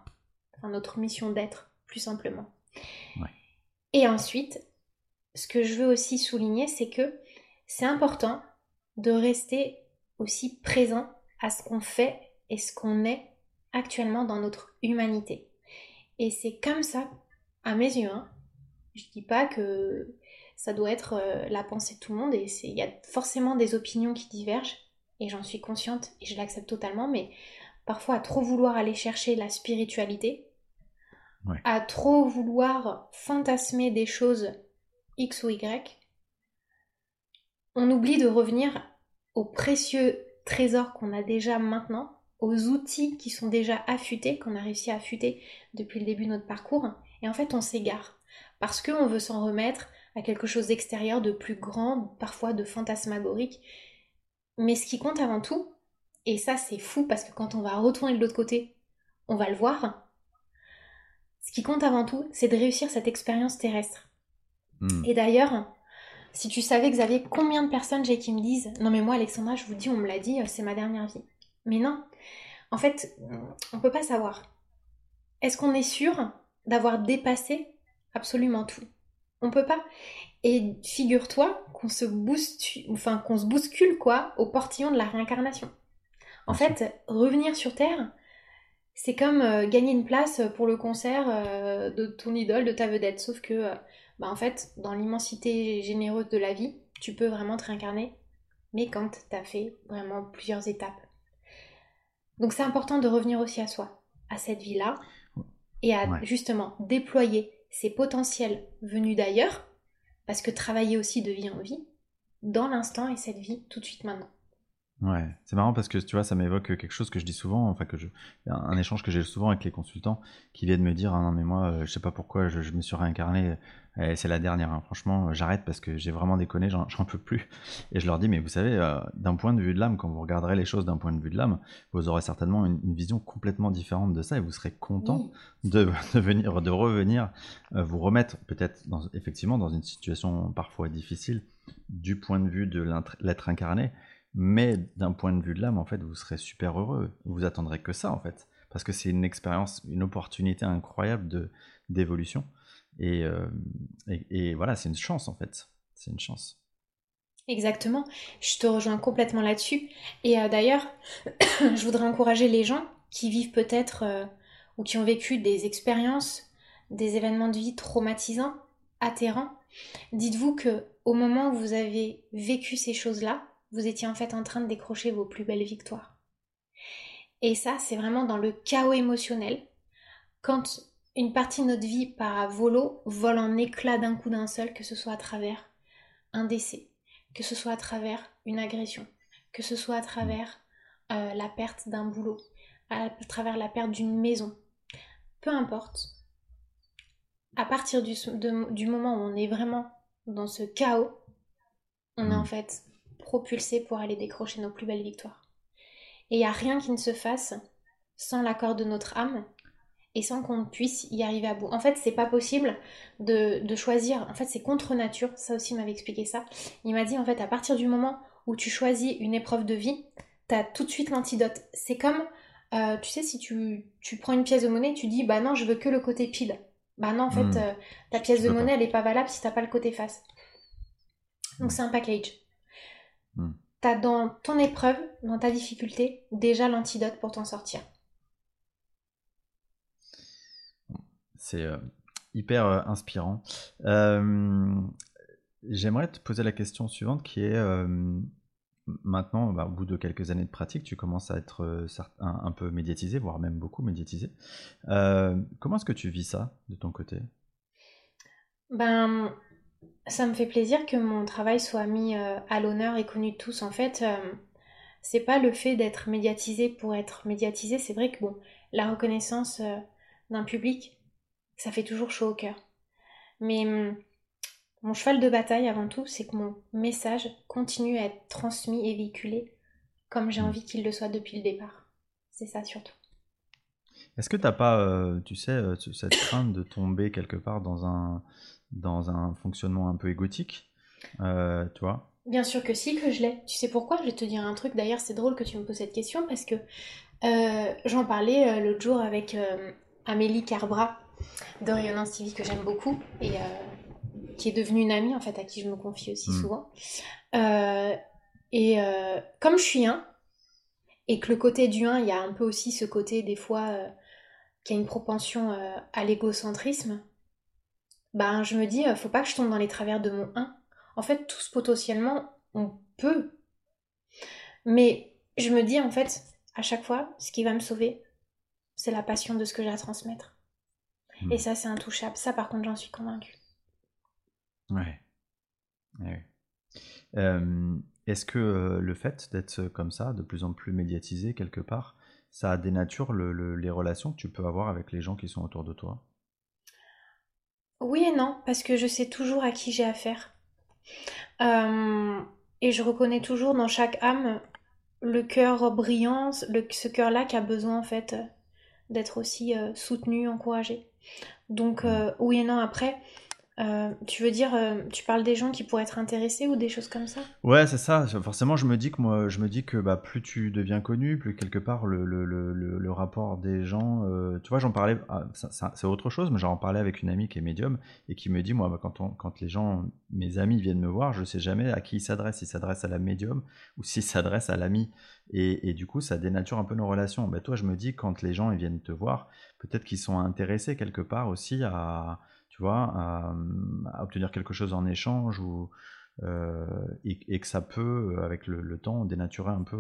Speaker 2: Enfin, notre mission d'être, plus simplement. Et ensuite, ce que je veux aussi souligner, c'est que c'est important de rester aussi présent à ce qu'on fait et ce qu'on est actuellement dans notre humanité. Et c'est comme ça, à mes yeux, hein, je dis pas que ça doit être euh, la pensée de tout le monde et il y a forcément des opinions qui divergent, et j'en suis consciente et je l'accepte totalement, mais parfois à trop vouloir aller chercher la spiritualité, à trop vouloir fantasmer des choses X ou Y, on oublie de revenir aux précieux trésors qu'on a déjà maintenant, aux outils qui sont déjà affûtés, qu'on a réussi à affûter depuis le début de notre parcours, et en fait on s'égare, parce qu'on veut s'en remettre à quelque chose d'extérieur, de plus grand, parfois de fantasmagorique, mais ce qui compte avant tout, et ça c'est fou parce que quand on va retourner de l'autre côté, on va le voir, ce qui compte avant tout, c'est de réussir cette expérience terrestre. Hmm. Et d'ailleurs, si tu savais, Xavier, combien de personnes j'ai qui me disent Non, mais moi, Alexandra, je vous dis, on me l'a dit, euh, c'est ma dernière vie. Mais non, en fait, on peut pas savoir. Est-ce qu'on est sûr d'avoir dépassé absolument tout? On peut pas. Et figure-toi qu'on se bouscule, enfin qu'on se bouscule quoi au portillon de la réincarnation. En fait, revenir sur Terre, c'est comme euh, gagner une place pour le concert euh, de ton idole, de ta vedette. Sauf que, euh, bah, en fait, dans l'immensité généreuse de la vie, tu peux vraiment te réincarner, mais quand tu as fait vraiment plusieurs étapes. Donc c'est important de revenir aussi à soi, à cette vie-là, et à justement déployer ces potentiels venus d'ailleurs parce que travailler aussi de vie en vie, dans l'instant et cette vie tout de suite maintenant.
Speaker 1: Ouais, c'est marrant parce que tu vois, ça m'évoque quelque chose que je dis souvent, enfin que je, un échange que j'ai souvent avec les consultants qui viennent me dire, ah non mais moi, euh, je sais pas pourquoi, je, me suis réincarné, euh, c'est la dernière, hein. franchement, euh, j'arrête parce que j'ai vraiment déconné, j'en peux plus. Et je leur dis, mais vous savez, d'un point de vue de l'âme, quand vous regarderez les choses d'un point de vue de l'âme, vous aurez certainement une, vision complètement différente de ça et vous serez content de, de, venir, de revenir, vous remettre peut-être effectivement dans une situation parfois difficile du point de vue de l'être incarné mais d'un point de vue de l'âme, en fait, vous serez super heureux. Vous attendrez que ça, en fait. Parce que c'est une expérience, une opportunité incroyable de, d'évolution. Et, euh, et, voilà, c'est une chance, en fait. C'est une chance.
Speaker 2: Exactement, je te rejoins complètement là-dessus. Et euh, d'ailleurs, je voudrais encourager les gens qui vivent peut-être euh, ou qui ont vécu des expériences, des événements de vie traumatisants, atterrants. Dites-vous que au moment où vous avez vécu ces choses-là, vous étiez en fait en train de décrocher vos plus belles victoires. Et ça, c'est vraiment dans le chaos émotionnel. Quand une partie de notre vie part à volo, vole en éclats d'un coup d'un seul, que ce soit à travers un décès, que ce soit à travers une agression, que ce soit à travers euh, la perte d'un boulot, à travers la perte d'une maison, peu importe. À partir du, du, moment où on est vraiment dans ce chaos, on est en fait propulsé pour aller décrocher nos plus belles victoires. Et il n'y a rien qui ne se fasse sans l'accord de notre âme et sans qu'on puisse y arriver à bout. En fait, c'est pas possible de, choisir. En fait, c'est contre nature. Ça aussi m'avait expliqué ça. Il m'a dit en fait, à partir du moment où tu choisis une épreuve de vie, t'as tout de suite l'antidote. C'est comme, euh, tu sais, si tu, prends une pièce de monnaie, tu dis bah non, je veux que le côté pile. Bah non, en fait, hmm. euh, ta pièce de monnaie, elle est pas valable si t'as pas le côté face. Donc c'est un package. Hmm. T'as dans ton épreuve, dans ta difficulté, déjà l'antidote pour t'en sortir.
Speaker 1: C'est euh, hyper euh, inspirant. Euh, j'aimerais te poser la question suivante qui est maintenant, bah, au bout de quelques années de pratique, tu commences à être un, peu médiatisé, voire même beaucoup médiatisé. comment est-ce que tu vis ça de ton côté?
Speaker 2: Ben, ça me fait plaisir que mon travail soit mis à l'honneur et connu de tous. En fait, c'est pas le fait d'être médiatisé pour être médiatisé. C'est vrai que bon, la reconnaissance d'un public, ça fait toujours chaud au cœur. Mais hum, mon cheval de bataille avant tout, c'est que mon message continue à être transmis et véhiculé comme j'ai envie qu'il le soit depuis le départ. C'est ça surtout.
Speaker 1: Est-ce que tu n'as pas, euh, tu sais, euh, cette crainte de tomber quelque part dans un, dans un fonctionnement un peu égotique euh, tu vois
Speaker 2: Bien sûr que si, que je l'ai. Tu sais pourquoi? Je vais te dire un truc. D'ailleurs, c'est drôle que tu me poses cette question parce que j'en parlais l'autre jour avec Amélie Carbra, de Rayonnance TV que j'aime beaucoup et euh, qui est devenue une amie en fait à qui je me confie aussi mm. souvent. Euh, et euh, comme je suis un, et que le côté du 1, il y a un peu aussi ce côté des fois qui a une propension à l'égocentrisme, ben je me dis, faut pas que je tombe dans les travers de mon 1. En fait, tous potentiellement, on peut. Mais je me dis en fait, à chaque fois, ce qui va me sauver, c'est la passion de ce que j'ai à transmettre. Et hmm. ça, c'est intouchable. Ça, par contre, j'en suis convaincue.
Speaker 1: Ouais. Euh, est-ce que euh, le fait d'être comme ça, de plus en plus médiatisé quelque part, ça dénature le, les relations que tu peux avoir avec les gens qui sont autour de toi?
Speaker 2: Oui et non, parce que je sais toujours à qui j'ai affaire. Euh, et je reconnais toujours dans chaque âme le cœur brillant, ce cœur-là qui a besoin en fait d'être aussi soutenu, encouragé. Donc euh, oui et non après. Euh, tu veux dire, euh, tu parles des gens qui pourraient être intéressés ou des choses comme ça?
Speaker 1: Ouais, c'est ça. Forcément, je me dis que moi, je me dis que bah, plus tu deviens connu, plus quelque part le, le, le, le rapport des gens. tu vois, j'en parlais. Ah, c'est autre chose, mais j'en parlais avec une amie qui est médium et qui me dit, moi, quand, quand les gens, mes amis viennent me voir, je sais jamais à qui ils s'adressent. S'ils s'adressent à la médium ou s'ils s'adressent à l'ami. Et, et, du coup, ça dénature un peu nos relations. Bah, toi, je me dis, quand les gens ils viennent te voir, peut-être qu'ils sont intéressés quelque part aussi à, tu vois, à, obtenir quelque chose en échange ou, euh, et, que ça peut, avec le, temps, dénaturer un peu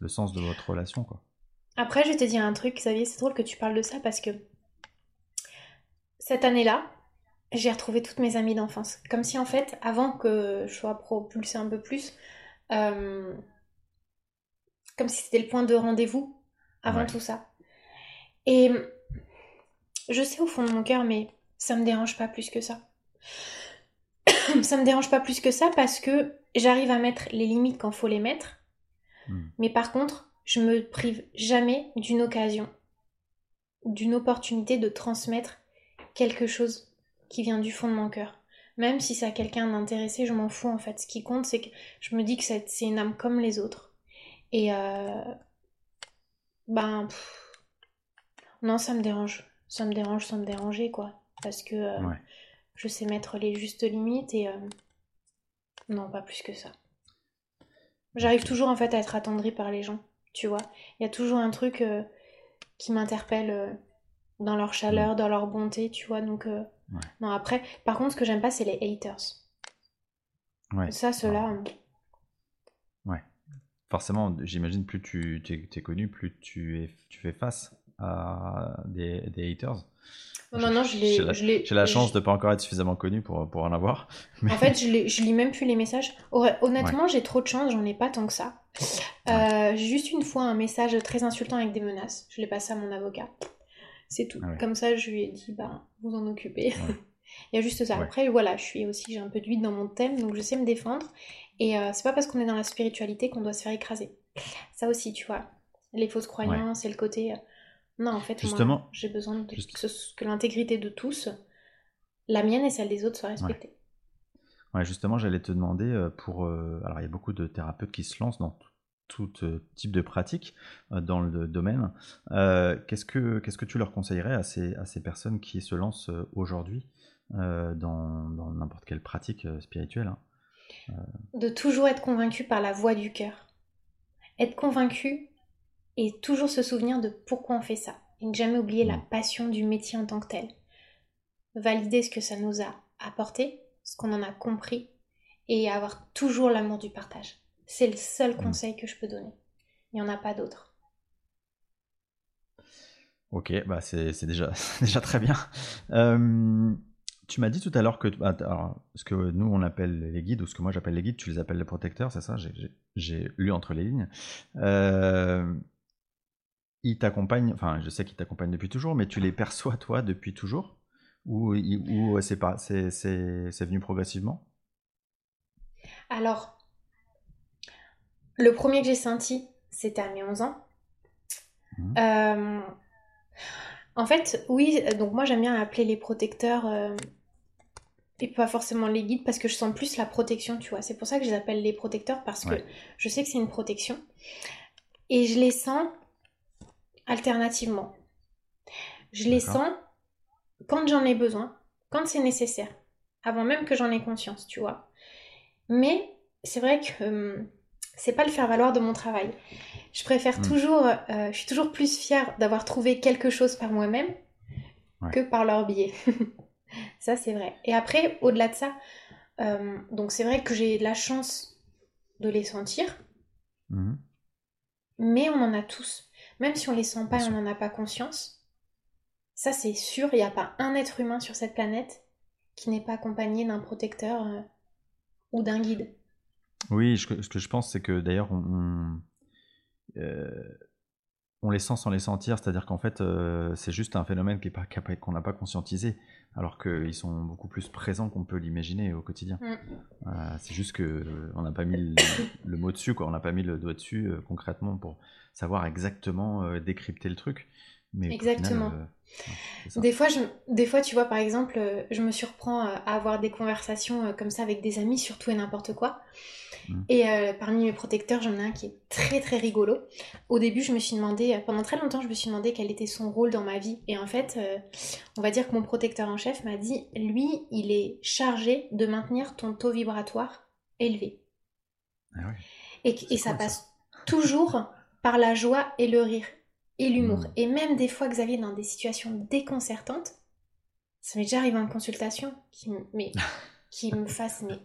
Speaker 1: le, sens de votre relation. Quoi.
Speaker 2: Après, je vais te dire un truc, Xavier, c'est drôle que tu parles de ça parce que cette année-là, j'ai retrouvé toutes mes amies d'enfance. Comme si en fait, avant que je sois propulsée un peu plus, euh, comme si c'était le point de rendez-vous avant tout ça. Et je sais au fond de mon cœur, mais ça me dérange pas plus que ça. ça me dérange pas plus que ça parce que j'arrive à mettre les limites quand faut les mettre. Hmm. Mais par contre, je me prive jamais d'une occasion, d'une opportunité de transmettre quelque chose qui vient du fond de mon cœur. Même si ça a quelqu'un d'intéressé, je m'en fous en fait. Ce qui compte, c'est que je me dis que c'est une âme comme les autres. Et euh, ben, non, ça me dérange. Ça me dérange sans me déranger, quoi. Parce que euh, je sais mettre les justes limites et, euh, Non, pas plus que ça. J'arrive toujours en fait à être attendrie par les gens, tu vois. Il y a toujours un truc euh, qui m'interpelle dans leur chaleur,
Speaker 1: Mm.
Speaker 2: dans leur bonté, tu vois. Donc,
Speaker 1: Ouais.
Speaker 2: non, après, par contre, ce que j'aime pas, c'est les haters.
Speaker 1: Ouais.
Speaker 2: Ça, ceux-là,
Speaker 1: Ouais. Forcément, j'imagine, plus tu t'es, connu, plus tu, es, tu fais face des, des haters.
Speaker 2: non, non, non, je les.
Speaker 1: J'ai la, chance de pas encore être suffisamment connu pour, pour en avoir. Mais-
Speaker 2: En fait, je, je lis même plus les messages. Honnêtement, j'ai trop de chance, j'en ai pas tant que ça. Euh, j'ai juste une fois un message très insultant avec des menaces. Je l'ai passé à mon avocat. C'est tout.
Speaker 1: Ah ouais.
Speaker 2: Comme ça, je lui ai dit, bah, vous en occupez. Il y a juste ça. Après, voilà, je suis aussi, j'ai un peu d'huile dans mon thème, donc je sais me défendre. Et euh, c'est pas parce qu'on est dans la spiritualité qu'on doit se faire écraser. Ça aussi, tu vois. Les fausses croyances et le côté. euh, Non, en fait, moi, j'ai besoin de
Speaker 1: Juste-
Speaker 2: que, ce- que l'intégrité de tous, la mienne et celle des autres, soit respectée.
Speaker 1: Ouais, justement, j'allais te demander euh, pour. euh, alors, il y a beaucoup de thérapeutes qui se lancent dans tout, tout, euh, type de pratique euh, dans le domaine. Qu'est-ce que qu'est-ce que tu leur conseillerais à ces, à ces personnes qui se lancent aujourd'hui dans dans n'importe quelle pratique spirituelle hein?
Speaker 2: De toujours être convaincu par la voix du cœur. Être convaincu et toujours se souvenir de pourquoi on fait ça. Et ne jamais oublier la
Speaker 1: Mm.
Speaker 2: passion du métier en tant que tel. Valider ce que ça nous a apporté, ce qu'on en a compris, et avoir toujours l'amour du partage. C'est le seul
Speaker 1: Mm.
Speaker 2: conseil que je peux donner. Il n'y en a pas d'autre.
Speaker 1: Ok, bah c'est c'est déjà, déjà très bien. Euh, tu m'as dit tout à l'heure que bah, alors, ce que nous on appelle les guides, ou ce que moi j'appelle les guides, tu les appelles les protecteurs, c'est ça? J'ai- J'ai j'ai lu entre les lignes. Euh, ils t'accompagnent, enfin je sais qu'ils t'accompagnent depuis toujours, mais tu les perçois toi depuis toujours? Ou, ou c'est pas, c'est c'est- c'est venu progressivement?
Speaker 2: Alors, le premier que j'ai senti, c'était à mes 11 ans.
Speaker 1: Mhm.
Speaker 2: Euh, en fait, oui, donc moi j'aime bien appeler les protecteurs euh, et pas forcément les guides parce que je sens plus la protection, tu vois. C'est pour ça que je les appelle les protecteurs parce que je sais que c'est une protection et je les sens alternativement. Je les sens quand j'en ai besoin, quand c'est nécessaire, avant même que j'en ai conscience, tu vois. Mais c'est vrai que hum, c'est pas le faire valoir de mon travail. Je préfère
Speaker 1: Mm.
Speaker 2: toujours, euh, je suis toujours plus fière d'avoir trouvé quelque chose par moi-même
Speaker 1: Ouais.
Speaker 2: que par leur biais. ça, c'est vrai. Et après, au-delà de ça, euh, donc c'est vrai que j'ai de la chance de les sentir,
Speaker 1: Mhm.
Speaker 2: mais on en a tous. Même si on les sent pas et on n'en a pas conscience, ça c'est sûr, il n'y a pas un être humain sur cette planète qui n'est pas accompagné d'un protecteur euh, ou d'un guide.
Speaker 1: Oui, je- ce que je pense, c'est que d'ailleurs, on, on, euh, on les sent sans les sentir, c'est-à-dire qu'en fait, euh, c'est juste un phénomène qui est pas- qu'on n'a pas conscientisé, alors qu'ils sont beaucoup plus présents qu'on peut l'imaginer au quotidien.
Speaker 2: Mm.
Speaker 1: Euh, c'est juste que euh, n'a pas mis le, le mot dessus, quoi. On n'a pas mis le doigt dessus euh, concrètement pour savoir exactement décrypter le truc. Mais qu'au final,
Speaker 2: Exactement.
Speaker 1: ouais.
Speaker 2: Des fois, je, des fois, tu vois, par exemple, je me surprends à avoir des conversations comme ça avec des amis, surtout et n'importe quoi.
Speaker 1: Mm.
Speaker 2: Et euh, parmi mes protecteurs, j'en ai un qui est très très rigolo. Au début, je me suis demandé, euh, pendant très longtemps, je me suis demandé quel était son rôle dans ma vie. Et en fait, euh, on va dire que mon protecteur en chef m'a dit, lui, il est chargé de maintenir ton taux vibratoire élevé.
Speaker 1: Ah.
Speaker 2: Et, ça
Speaker 1: cool, ça.
Speaker 2: passe toujours par la joie et le rire et l'humour.
Speaker 1: Mm.
Speaker 2: Et même des fois, Xavier, dans des situations déconcertantes, ça m'est déjà arrivé en consultation qui, me- mais, qui me fasse mais,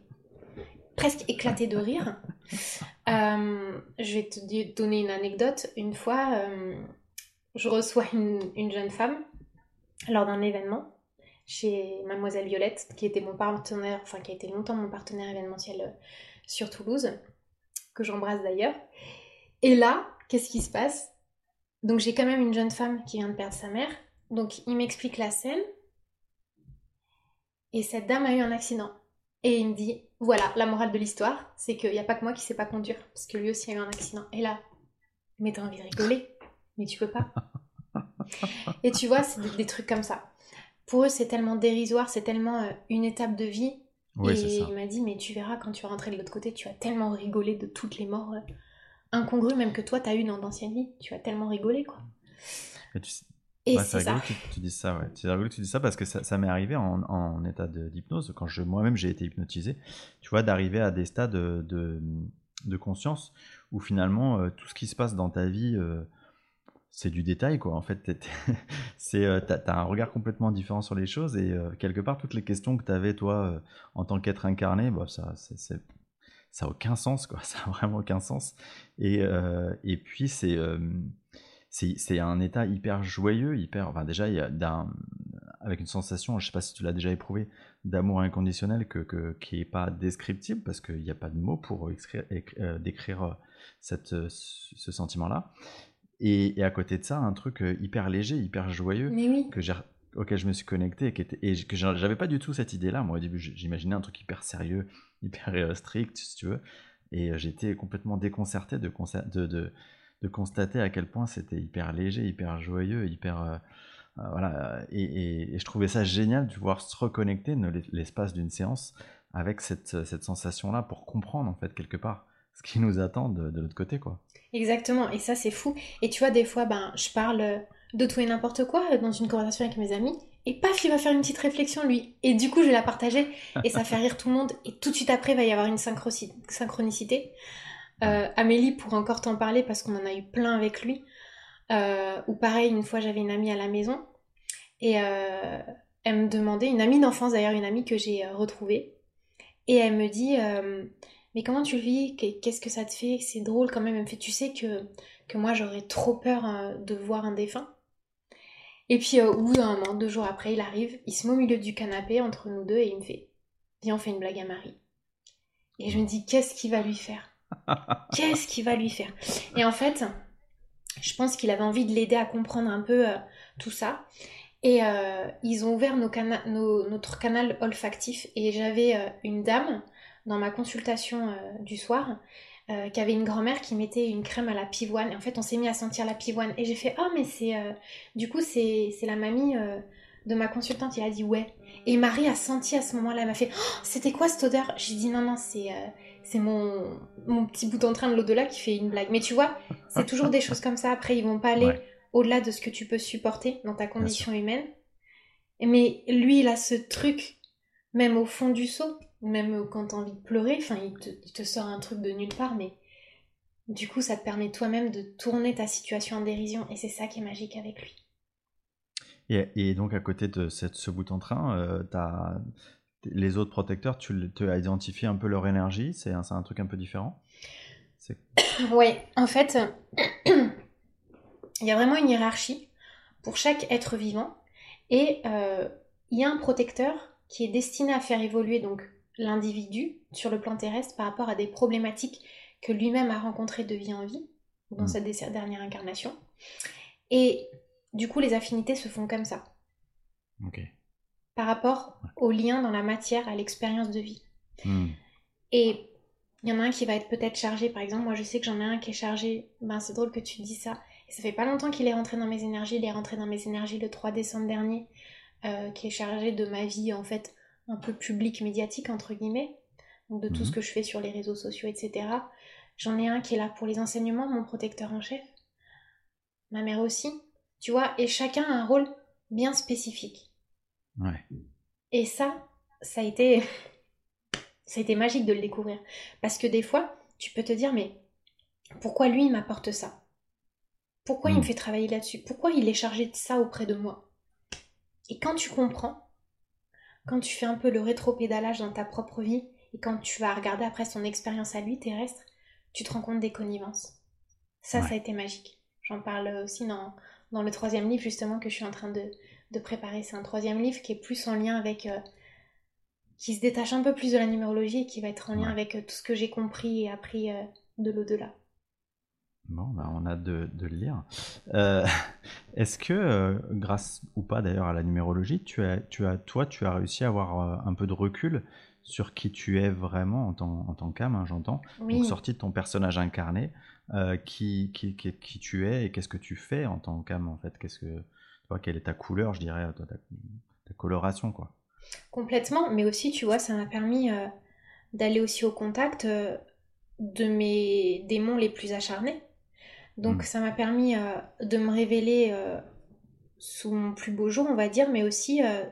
Speaker 2: presque éclater de rire. Euh, je vais te donner une anecdote. Une fois, euh, je reçois une, une jeune femme lors d'un événement chez Mademoiselle Violette, qui était mon partenaire, enfin qui a été longtemps mon partenaire événementiel euh, sur Toulouse, que j'embrasse d'ailleurs. Et là, qu'est-ce qui se passe? Donc j'ai quand même une jeune femme qui vient de perdre sa mère. Donc il m'explique la scène. Et cette dame a eu un accident. Et il me dit, voilà, la morale de l'histoire, c'est qu'il n'y a pas que moi qui sais pas conduire, parce que lui aussi a eu un accident. Et là, mais t'as envie de rigoler, mais tu peux pas? Et tu vois, c'est des, des trucs comme ça. Pour eux, c'est tellement dérisoire, c'est tellement euh, une étape de vie.
Speaker 1: Oui,
Speaker 2: et
Speaker 1: ça.
Speaker 2: il m'a dit, mais tu verras quand tu vas rentrer de l'autre côté, tu vas tellement rigoler de toutes les morts euh, incongrues, même que toi, t'as eu dans d'anciennes vies. Tu vas tellement rigoler, quoi.
Speaker 1: Et tu, sais-
Speaker 2: Et
Speaker 1: Ouais,
Speaker 2: c'est ça.
Speaker 1: rigolo que tu, dises ça, ouais. C'est rigolo que tu dises ça parce que ça, ça m'est arrivé en, en état d'hypnose, quand je, moi-même j'ai été hypnotisé, tu vois, d'arriver à des stades de, de, de conscience où finalement euh, tout ce qui se passe dans ta vie, euh, c'est du détail, quoi. En fait, c'est, euh, t'as, un regard complètement différent sur les choses et quelque part, toutes les questions que tu avais, toi, en tant qu'être incarné, bah, ça, c'est, ça a aucun sens, quoi. Ça a vraiment aucun sens. Et, et puis, c'est, c'est, un état hyper joyeux, hyper. Enfin, déjà, il y a avec une sensation, je sais pas si tu l'as déjà éprouvé, d'amour inconditionnel que, que- qui est pas descriptible parce qu'il n'y a pas de mots pour écrire- écri- euh, décrire euh, cette, euh, ce sentiment-là. Et, et à côté de ça, un truc hyper léger, hyper joyeux
Speaker 2: oui.
Speaker 1: que j'ai, auquel je me suis connecté et, qui était, et que j'a- j'avais pas du tout cette idée-là. Moi, au début, j'imaginais un truc hyper sérieux, hyper strict, si tu veux. Et j'étais complètement déconcerté de, concer- de, de, de constater à quel point c'était hyper léger, hyper joyeux, hyper. euh, euh, voilà. Et, et- je trouvais ça génial de pouvoir se reconnecter ne- l'espace d'une séance avec cette, cette sensation-là pour comprendre, en fait, quelque part, ce qui nous attend de, l'autre côté, quoi.
Speaker 2: Exactement, et ça c'est fou. Et tu vois, des fois, ben, je parle de tout et n'importe quoi euh, dans une conversation avec mes amis, et paf, il va faire une petite réflexion lui. Et du coup, je vais la partager, et ça fait rire tout le monde, et tout de suite après, il va y avoir une synchronicité. Euh, Amélie pourrait encore t'en parler parce qu'on en a eu plein avec lui. Euh, ou pareil, une fois j'avais une amie à la maison, et euh, elle me demandait, une amie d'enfance d'ailleurs, une amie que j'ai retrouvée, et elle me dit, mais comment tu le vis? Qu'est- Qu'est-ce que ça te fait? C'est drôle quand même. Elle me fait, tu sais que, que moi j'aurais trop peur euh, de voir un défunt. Et puis au bout d'un moment, deux jours après, il arrive, il se met au milieu du canapé entre nous deux et il me fait, viens on fait une blague à Marie. Et je me dis, qu'est-ce qu'il va lui faire? Qu'est-ce qu'il va lui faire? Et en fait, je pense qu'il avait envie de l'aider à comprendre un peu euh, tout ça. Et euh, ils ont ouvert notre canal olfactif et j'avais euh, une dame dans ma consultation du soir qui avait une grand-mère qui mettait une crème à la pivoine. Et en fait, on s'est mis à sentir la pivoine. Et j'ai fait Ah, mais c'est. du coup, c'est la mamie de ma consultante. Il a dit Ouais. Et Marie a senti à ce moment-là. Elle m'a fait Oh, C'était quoi cette odeur? J'ai dit Non, non, c'est. C'est mon, mon petit bout en train de l'au-delà qui fait une blague. Mais tu vois, c'est toujours des choses comme ça. Après, ils vont pas aller
Speaker 1: Ouais.
Speaker 2: au-delà de ce que tu peux supporter dans ta condition humaine. Mais lui, il a ce truc, même au fond du seau, même quand t'as envie de pleurer, enfin, il te, il te sort un truc de nulle part, mais du coup, ça te permet toi-même de tourner ta situation en dérision, et c'est ça qui est magique avec lui.
Speaker 1: Et, et donc, à côté de cette, ce bout en train, euh, t'as- les autres protecteurs, tu as identifié un peu leur énergie C'est un, truc un peu différent
Speaker 2: Ouais, en fait, il y a vraiment une hiérarchie pour chaque être vivant, et euh, il y a un protecteur qui est destiné à faire évoluer donc l'individu sur le plan terrestre par rapport à des problématiques que lui-même a rencontrées de vie en vie dans
Speaker 1: Mm.
Speaker 2: sa dernière incarnation. Et du coup, les affinités se font comme ça,
Speaker 1: Ok.
Speaker 2: Par rapport au lien dans la matière, à l'expérience de vie.
Speaker 1: Hmm.
Speaker 2: Et il y en a un qui va être peut-être chargé, par exemple, moi je sais que j'en ai un qui est chargé, ben c'est drôle que tu dis ça, et ça fait pas longtemps qu'il est rentré dans mes énergies, il est rentré dans mes énergies le 3 décembre dernier, euh, qui est chargé de ma vie en fait un peu publique, médiatique entre guillemets, donc de tout ce que je fais sur les réseaux sociaux, etc. J'en ai un qui est là pour les enseignements, mon protecteur en chef, ma mère aussi, tu vois, et chacun a un rôle bien spécifique.
Speaker 1: Ouais.
Speaker 2: Et ça, ça a été, ça a été magique de le découvrir. Parce que des fois, tu peux te dire, mais pourquoi lui, il m'apporte ça? Pourquoi il me fait travailler là-dessus? Pourquoi il est chargé de ça auprès de moi? Et quand tu comprends, quand tu fais un peu le rétropédalage dans ta propre vie, et quand tu vas regarder après son expérience à lui terrestre, tu te rends compte des connivences. Ça, ça a été magique. J'en parle aussi dans, dans le troisième livre, justement, que je suis en train de, de préparer. C'est un troisième livre qui est plus en lien avec. euh, qui se détache un peu plus de la numérologie et qui va être en lien
Speaker 1: Ouais.
Speaker 2: avec euh, tout ce que j'ai compris et appris euh, de l'au-delà.
Speaker 1: Bon, bah, on a de, de le lire. Euh, Est-ce que, grâce ou pas d'ailleurs à la numérologie, tu as, tu as, toi, tu as réussi à avoir un peu de recul sur qui tu es vraiment en tant, en tant qu'âme, hein, j'entends,
Speaker 2: Oui.
Speaker 1: donc sorti de ton personnage incarné, euh, qui, qui, qui, qui tu es et qu'est-ce que tu fais en tant qu'âme en fait? Qu'est-ce que, quelle est ta couleur, je dirais, ta, ta, ta coloration quoi
Speaker 2: Complètement, mais aussi, tu vois, ça m'a permis euh, d'aller aussi au contact euh, de mes démons les plus acharnés. Donc
Speaker 1: Mm.
Speaker 2: ça m'a permis euh, de me révéler euh, sous mon plus beau jour, on va dire, mais aussi euh,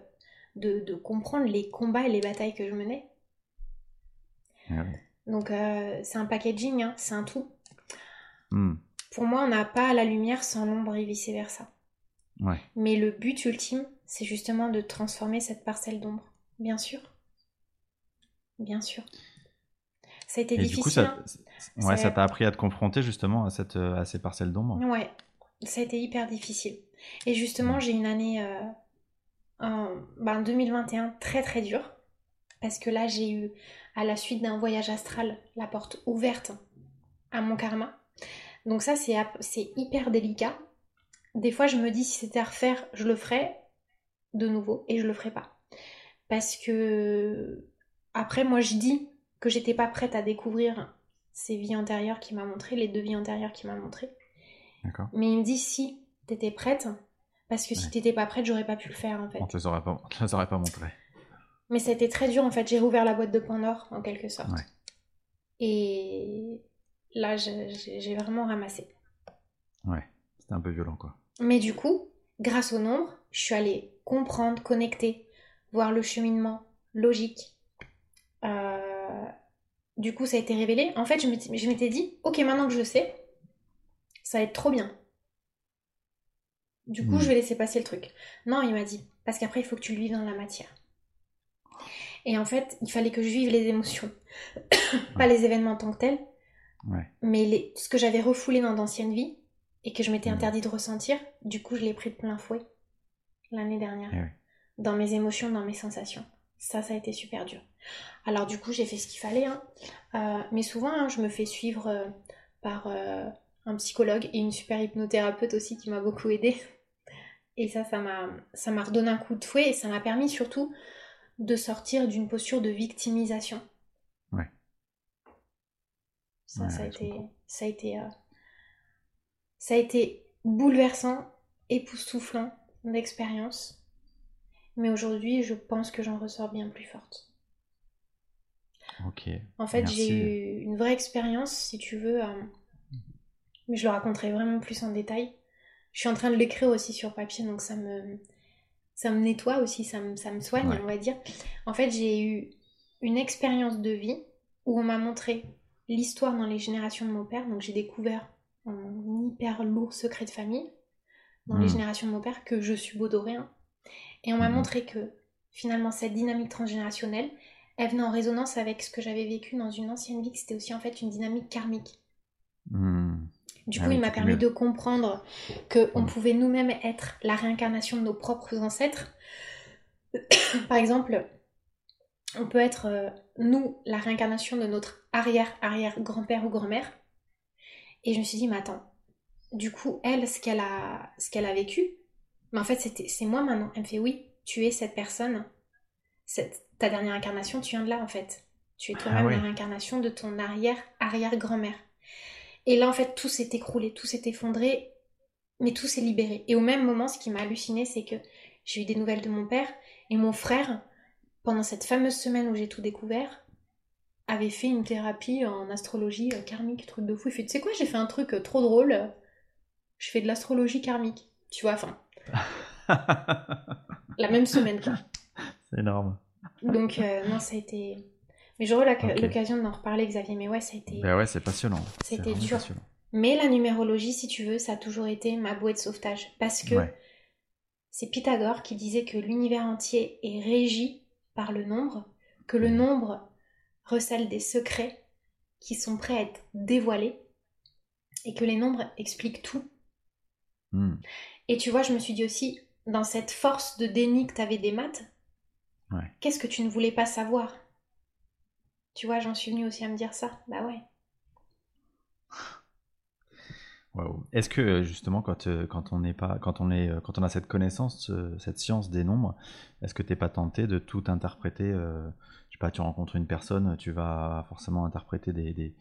Speaker 2: de, de comprendre les combats et les batailles que je menais.
Speaker 1: Ah.
Speaker 2: Donc euh, c'est un packaging, hein, c'est un tout.
Speaker 1: Hmm.
Speaker 2: Pour moi, on n'a pas la lumière sans l'ombre et vice-versa.
Speaker 1: Ouais.
Speaker 2: Mais le but ultime, c'est justement de transformer cette parcelle d'ombre. Bien sûr. Bien sûr. Ça a été
Speaker 1: Et
Speaker 2: difficile.
Speaker 1: du coup, ça,
Speaker 2: hein.
Speaker 1: ouais,
Speaker 2: Ça-
Speaker 1: t'a appris à te confronter justement à, cette, à ces parcelles d'ombre.
Speaker 2: Ouais, ça a été hyper difficile. Et justement, j'ai une année euh, en ben, 2021 très très dure. Parce que là, j'ai eu, à la suite d'un voyage astral, la porte ouverte à mon karma. Donc ça, c'est hyper délicat. Des fois, je me dis, si c'était à refaire, je le ferais de nouveau et je le ferai pas. Parce que, après, moi, je dis que j'étais pas prête à découvrir ces vies antérieures qui m'a montré, les deux vies antérieures qui m'a montré.
Speaker 1: D'accord.
Speaker 2: Mais il me dit si t'étais prête, parce que si t'étais pas prête, j'aurais pas pu le faire en fait.
Speaker 1: On te les aurait pas, on te les aurait pas montré.
Speaker 2: Mais ça a été très dur en fait. J'ai rouvert la boîte de Pandore en quelque sorte.
Speaker 1: Ouais.
Speaker 2: Et là, j'ai vraiment ramassé.
Speaker 1: Ouais, c'était un peu violent quoi.
Speaker 2: Mais du coup, grâce au nombre, je suis allée comprendre, connecter, voir le cheminement logique. Euh, Du coup, ça a été révélé. En fait, je m'étais dit, ok, maintenant que je sais, ça va être trop bien. Du coup,
Speaker 1: Hmm.
Speaker 2: je vais laisser passer le truc. Non, il m'a dit, parce qu'après, il faut que tu le vives dans la matière. Et en fait, il fallait que je vive les émotions. Pas les événements en tant que tels,
Speaker 1: Ouais.
Speaker 2: mais les- ce que j'avais refoulé dans d'anciennes vies et que je m'étais
Speaker 1: Mhm.
Speaker 2: interdit de ressentir, du coup, je l'ai pris de plein fouet l'année dernière.
Speaker 1: Ouais.
Speaker 2: Dans mes émotions, dans mes sensations. Ça, ça a été super dur. Alors, du coup, j'ai fait ce qu'il fallait. hein. Euh, mais souvent, hein, je me fais suivre euh, par euh, un psychologue et une super hypnothérapeute aussi qui m'a beaucoup aidée. Et ça, ça m'a ça m'a redonné un coup de fouet et ça m'a permis surtout de sortir d'une posture de victimisation.
Speaker 1: Ouais.
Speaker 2: Ça,
Speaker 1: Ouais,
Speaker 2: ça, a été, ça, a été, ça a été bouleversant, époustouflant d'expérience. Mais aujourd'hui, je pense que j'en ressors bien plus forte.
Speaker 1: Ok.
Speaker 2: En fait, j'ai eu une vraie expérience, si tu veux, euh, mais je le raconterai vraiment plus en détail. Je suis en train de l'écrire aussi sur papier, donc ça me, ça me nettoie aussi, ça me, ça me soigne,
Speaker 1: Ouais.
Speaker 2: on va dire. En fait, j'ai eu une expérience de vie où on m'a montré l'histoire dans les générations de mon père, donc j'ai découvert un hyper lourd secret de famille dans les
Speaker 1: Mm.
Speaker 2: générations de mon père que je suis rien. Et on m'a
Speaker 1: Mhm.
Speaker 2: montré que finalement cette dynamique transgénérationnelle, elle venait en résonance avec ce que j'avais vécu dans une ancienne vie, que c'était aussi en fait une dynamique karmique.
Speaker 1: Hmm.
Speaker 2: Du
Speaker 1: Ah
Speaker 2: coup, il m'a permis de comprendre que on pouvait nous-mêmes être la réincarnation de nos propres ancêtres. Par exemple, on peut être euh, nous la réincarnation de notre arrière-arrière-grand-père ou grand-mère. Et je me suis dit, mais attends, du coup, elle, ce qu'elle a, ce qu'elle a vécu, mais en fait, c'était, c'est moi maintenant. Elle me fait, oui, tu es cette personne, cette, ta dernière incarnation, tu viens de là en fait. Tu es toi-même
Speaker 1: Ah
Speaker 2: la réincarnation de ton arrière-arrière-grand-mère. Et là, en fait, tout s'est écroulé, tout s'est effondré, mais tout s'est libéré. Et au même moment, ce qui m'a halluciné, c'est que j'ai eu des nouvelles de mon père et mon frère, pendant cette fameuse semaine où j'ai tout découvert, avait fait une thérapie en astrologie euh, karmique, truc de fou. Il fait, tu sais quoi, j'ai fait un truc euh, trop drôle, je fais de l'astrologie karmique. Tu vois, enfin, la même semaine, quoi.
Speaker 1: C'est énorme.
Speaker 2: Donc, euh, non, ça a été. Mais j'aurai l'occasion d'en reparler, Xavier. Mais ouais, ça a été.
Speaker 1: Ben ouais, c'est passionnant.
Speaker 2: C'était dur.
Speaker 1: passionnant.
Speaker 2: Mais la numérologie, si tu veux, ça a toujours été ma bouée de sauvetage. Parce que
Speaker 1: Ouais.
Speaker 2: c'est Pythagore qui disait que l'univers entier est régi par le nombre, que le
Speaker 1: Mhm.
Speaker 2: nombre recèle des secrets qui sont prêts à être dévoilés, et que les nombres expliquent tout.
Speaker 1: Hmm.
Speaker 2: Et tu vois, je me suis dit aussi, dans cette force de déni que tu avais des maths,
Speaker 1: Ouais.
Speaker 2: qu'est-ce que tu ne voulais pas savoir? Tu vois, j'en suis venue aussi à me dire ça. Bah ouais.
Speaker 1: Est-ce que euh, justement quand, euh, quand on n'est pas quand on est euh, quand on a cette connaissance cette science des nombres est-ce que t'es pas tenté de tout interpréter euh, je sais pas tu rencontres une personne tu vas forcément interpréter des, des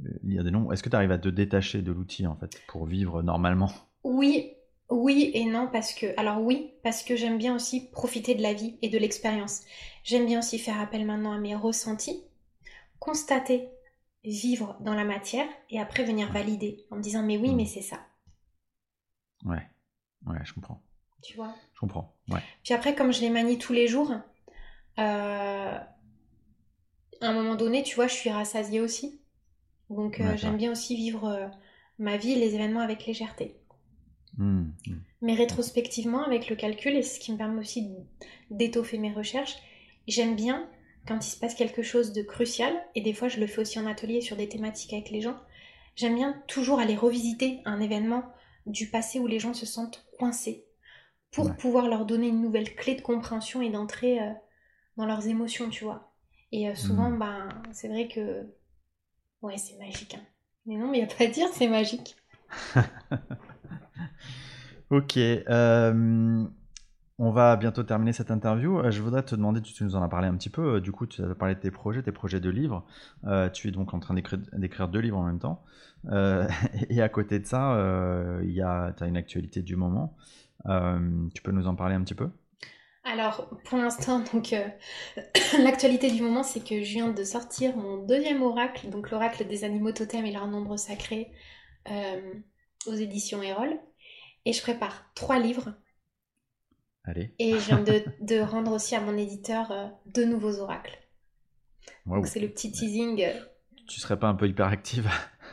Speaker 1: euh, lire des nombres. Est-ce que tu arrives à te détacher de l'outil en fait pour vivre normalement?
Speaker 2: Oui, oui et non parce que alors oui parce que j'aime bien aussi profiter de la vie et de l'expérience. J'aime bien aussi faire appel maintenant à mes ressentis, constater, vivre dans la matière et après venir valider en me disant mais oui
Speaker 1: Mm.
Speaker 2: mais c'est ça.
Speaker 1: ouais ouais je comprends
Speaker 2: Tu vois?
Speaker 1: Je comprends. Ouais.
Speaker 2: Puis après, comme je les manie tous les jours, euh, à un moment donné, tu vois, je suis rassasiée aussi. Donc euh, j'aime bien aussi vivre euh, ma vie et les événements avec légèreté.
Speaker 1: Hmm, hmm.
Speaker 2: Mais rétrospectivement, avec le calcul, et c'est ce qui me permet aussi d'étoffer mes recherches, j'aime bien quand il se passe quelque chose de crucial, et des fois je le fais aussi en atelier sur des thématiques avec les gens, j'aime bien toujours aller revisiter un événement du passé où les gens se sentent coincés, pour
Speaker 1: Ouais.
Speaker 2: pouvoir leur donner une nouvelle clé de compréhension et d'entrée euh, dans leurs émotions, tu vois. Et euh, souvent,
Speaker 1: Mhm.
Speaker 2: ben, c'est vrai que... Ouais, c'est magique. hein. Mais non, mais il n'y a pas à dire, c'est magique.
Speaker 1: Ok. euh, on va bientôt terminer cette interview. Euh, Je voudrais te demander, tu nous en as parlé un petit peu, euh, du coup, tu as parlé de tes projets, tes projets de livres. Euh, tu es donc en train d'écrire deux livres en même temps. Euh, et à côté de ça, euh, il a, tu as une actualité du moment. Euh, tu peux nous en parler un petit peu?
Speaker 2: Alors, pour l'instant, donc euh, l'actualité du moment, c'est que je viens de sortir mon deuxième oracle, donc l'oracle des animaux totems et leur nombre sacré, euh, aux éditions Erol. Et je prépare trois livres.
Speaker 1: Allez.
Speaker 2: Et je viens de, de rendre aussi à mon éditeur euh, deux nouveaux oracles. Donc c'est le petit teasing.
Speaker 1: Tu serais pas un peu hyperactive?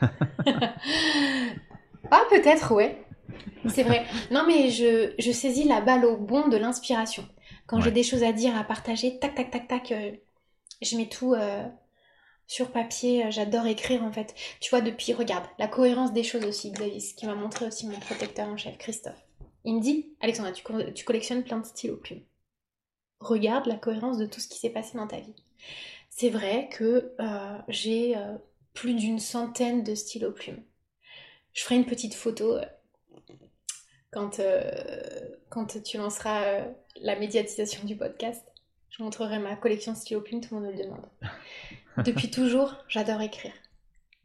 Speaker 2: Ah, peut-être, ouais. C'est vrai. Non, mais je, je saisis la balle au bon de l'inspiration. Quand
Speaker 1: Ouais.
Speaker 2: j'ai des choses à dire, à partager, tac, tac, tac, tac, euh, je mets tout euh, sur papier. Euh, J'adore écrire, en fait. Tu vois, depuis, regarde, la cohérence des choses aussi, Xavier, ce qui m'a montré aussi mon protecteur en chef, Christophe. Il me dit, Alexandra, tu, co- tu collectionnes plein de stylos plumes. Regarde la cohérence de tout ce qui s'est passé dans ta vie. C'est vrai que euh, j'ai euh, plus d'une centaine de stylos plumes. Je ferai une petite photo euh, quand, quand tu lanceras la médiatisation du podcast. Je montrerai ma collection de stylos plumes, tout le monde me le demande. Depuis toujours, j'adore écrire.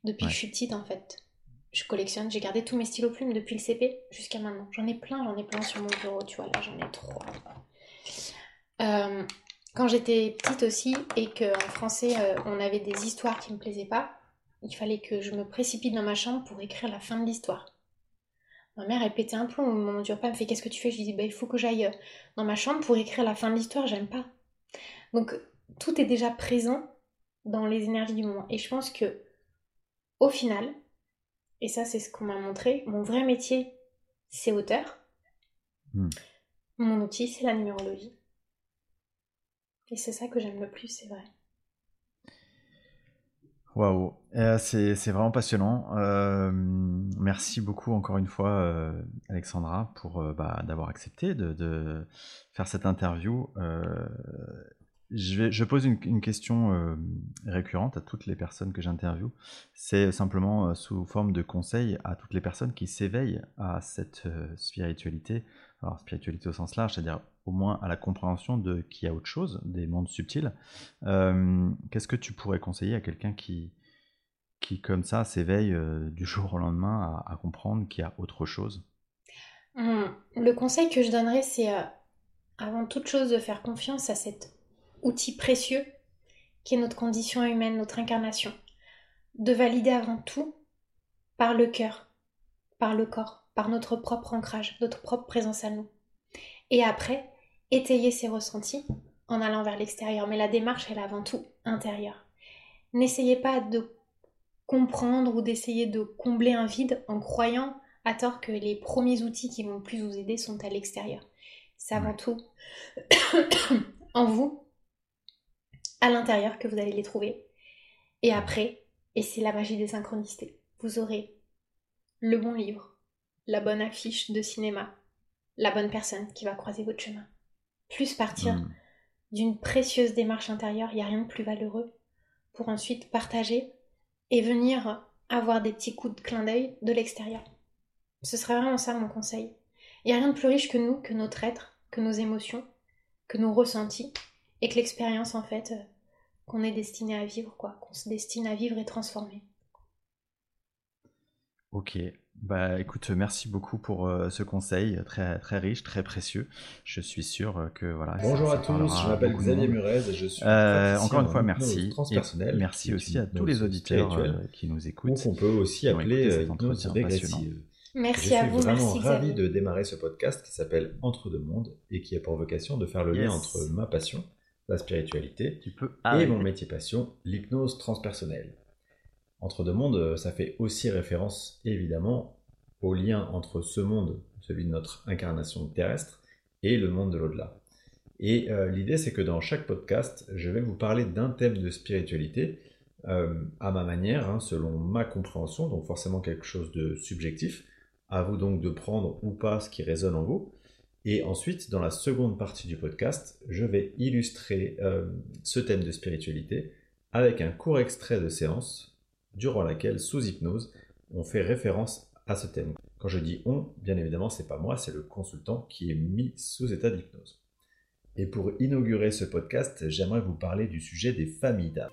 Speaker 2: Depuis
Speaker 1: Ouais.
Speaker 2: que je suis petite, en fait. Je collectionne, j'ai gardé tous mes stylos plumes depuis le CP jusqu'à maintenant. J'en ai plein, j'en ai plein sur mon bureau, tu vois, là j'en ai trois. Euh, quand j'étais petite aussi et qu'en français euh, on avait des histoires qui me plaisaient pas, il fallait que je me précipite dans ma chambre pour écrire la fin de l'histoire. Ma mère, elle pétait un plomb au moment du me fait Qu'est-ce que tu fais? Je lui dis bah, Il faut que j'aille euh, dans ma chambre pour écrire la fin de l'histoire, j'aime pas. Donc tout est déjà présent dans les énergies du moment. Et je pense que, au final, et ça c'est ce qu'on m'a montré, mon vrai métier c'est auteur.
Speaker 1: Hmm.
Speaker 2: Mon outil c'est la numérologie. Et c'est ça que j'aime le plus, c'est vrai.
Speaker 1: Waouh, Euh, c'est c'est vraiment passionnant. Euh, merci beaucoup encore une fois, euh, Alexandra, pour euh, bah, d'avoir accepté de, de faire cette interview. Je, pose une, question euh, récurrente à toutes les personnes que j'interviewe. C'est simplement euh, sous forme de conseil à toutes les personnes qui s'éveillent à cette euh, spiritualité. Alors, spiritualité au sens large, c'est-à-dire au moins à la compréhension de qu'il y a autre chose, des mondes subtils. Qu'est-ce que tu pourrais conseiller à quelqu'un qui, qui, comme ça, s'éveille du jour au lendemain à, comprendre qu'il y a autre chose?
Speaker 2: Hum, Le conseil que je donnerais, c'est avant toute chose de faire confiance à cet outil précieux qui est notre condition humaine, notre incarnation. De valider avant tout par le cœur, par le corps, par notre propre ancrage, notre propre présence à nous. Et après, étayer ses ressentis en allant vers l'extérieur. Mais la démarche, elle est avant tout intérieure. N'essayez pas de comprendre ou d'essayer de combler un vide en croyant à tort que les premiers outils qui vont plus vous aider sont à l'extérieur. C'est avant tout en vous, à l'intérieur, que vous allez les trouver. Et après, et c'est la magie des synchronicités, vous aurez le bon livre, la bonne affiche de cinéma, la bonne personne qui va croiser votre chemin. Plus partir
Speaker 1: Hmm.
Speaker 2: d'une précieuse démarche intérieure, il n'y a rien de plus valeureux pour ensuite partager et venir avoir des petits coups de clin d'œil de l'extérieur. Ce serait vraiment ça mon conseil. Il n'y a rien de plus riche que nous, que notre être, que nos émotions, que nos ressentis, et que l'expérience en fait euh, qu'on est destiné à vivre, quoi, qu'on se destine à vivre et transformer.
Speaker 1: Ok, bah écoute, merci beaucoup pour euh, ce conseil très très riche, très précieux. Je suis sûr euh, que voilà.
Speaker 3: Bonjour
Speaker 1: ça
Speaker 3: à tous, je m'appelle Xavier. Murez et je suis
Speaker 1: Euh, encore une fois,
Speaker 3: en
Speaker 1: merci. Et merci aussi à tous les auditeurs euh, qui nous
Speaker 3: ou
Speaker 1: écoutent.
Speaker 3: qu'on peut aussi appeler euh, hypnose régressive.
Speaker 2: Merci à vous.
Speaker 1: Je suis
Speaker 2: vraiment
Speaker 1: ravi de démarrer ce podcast qui s'appelle Entre deux mondes et qui a pour vocation de faire le lien entre ma passion, la spiritualité, et mon métier passion, l'hypnose transpersonnelle. Entre deux mondes, ça fait aussi référence évidemment au lien entre ce monde, celui de notre incarnation terrestre, et le monde de l'au-delà. Et euh, l'idée, c'est que dans chaque podcast, je vais vous parler d'un thème de spiritualité euh, à ma manière, hein, selon ma compréhension, donc forcément quelque chose de subjectif. À vous donc de prendre ou pas ce qui résonne en vous. Et ensuite, dans la seconde partie du podcast, je vais illustrer euh, ce thème de spiritualité avec un court extrait de séance durant laquelle, sous hypnose, on fait référence à ce thème. Quand je dis on, bien évidemment, c'est pas moi, c'est le consultant qui est mis sous état d'hypnose. Et pour inaugurer ce podcast, j'aimerais vous parler du sujet des familles d'âme.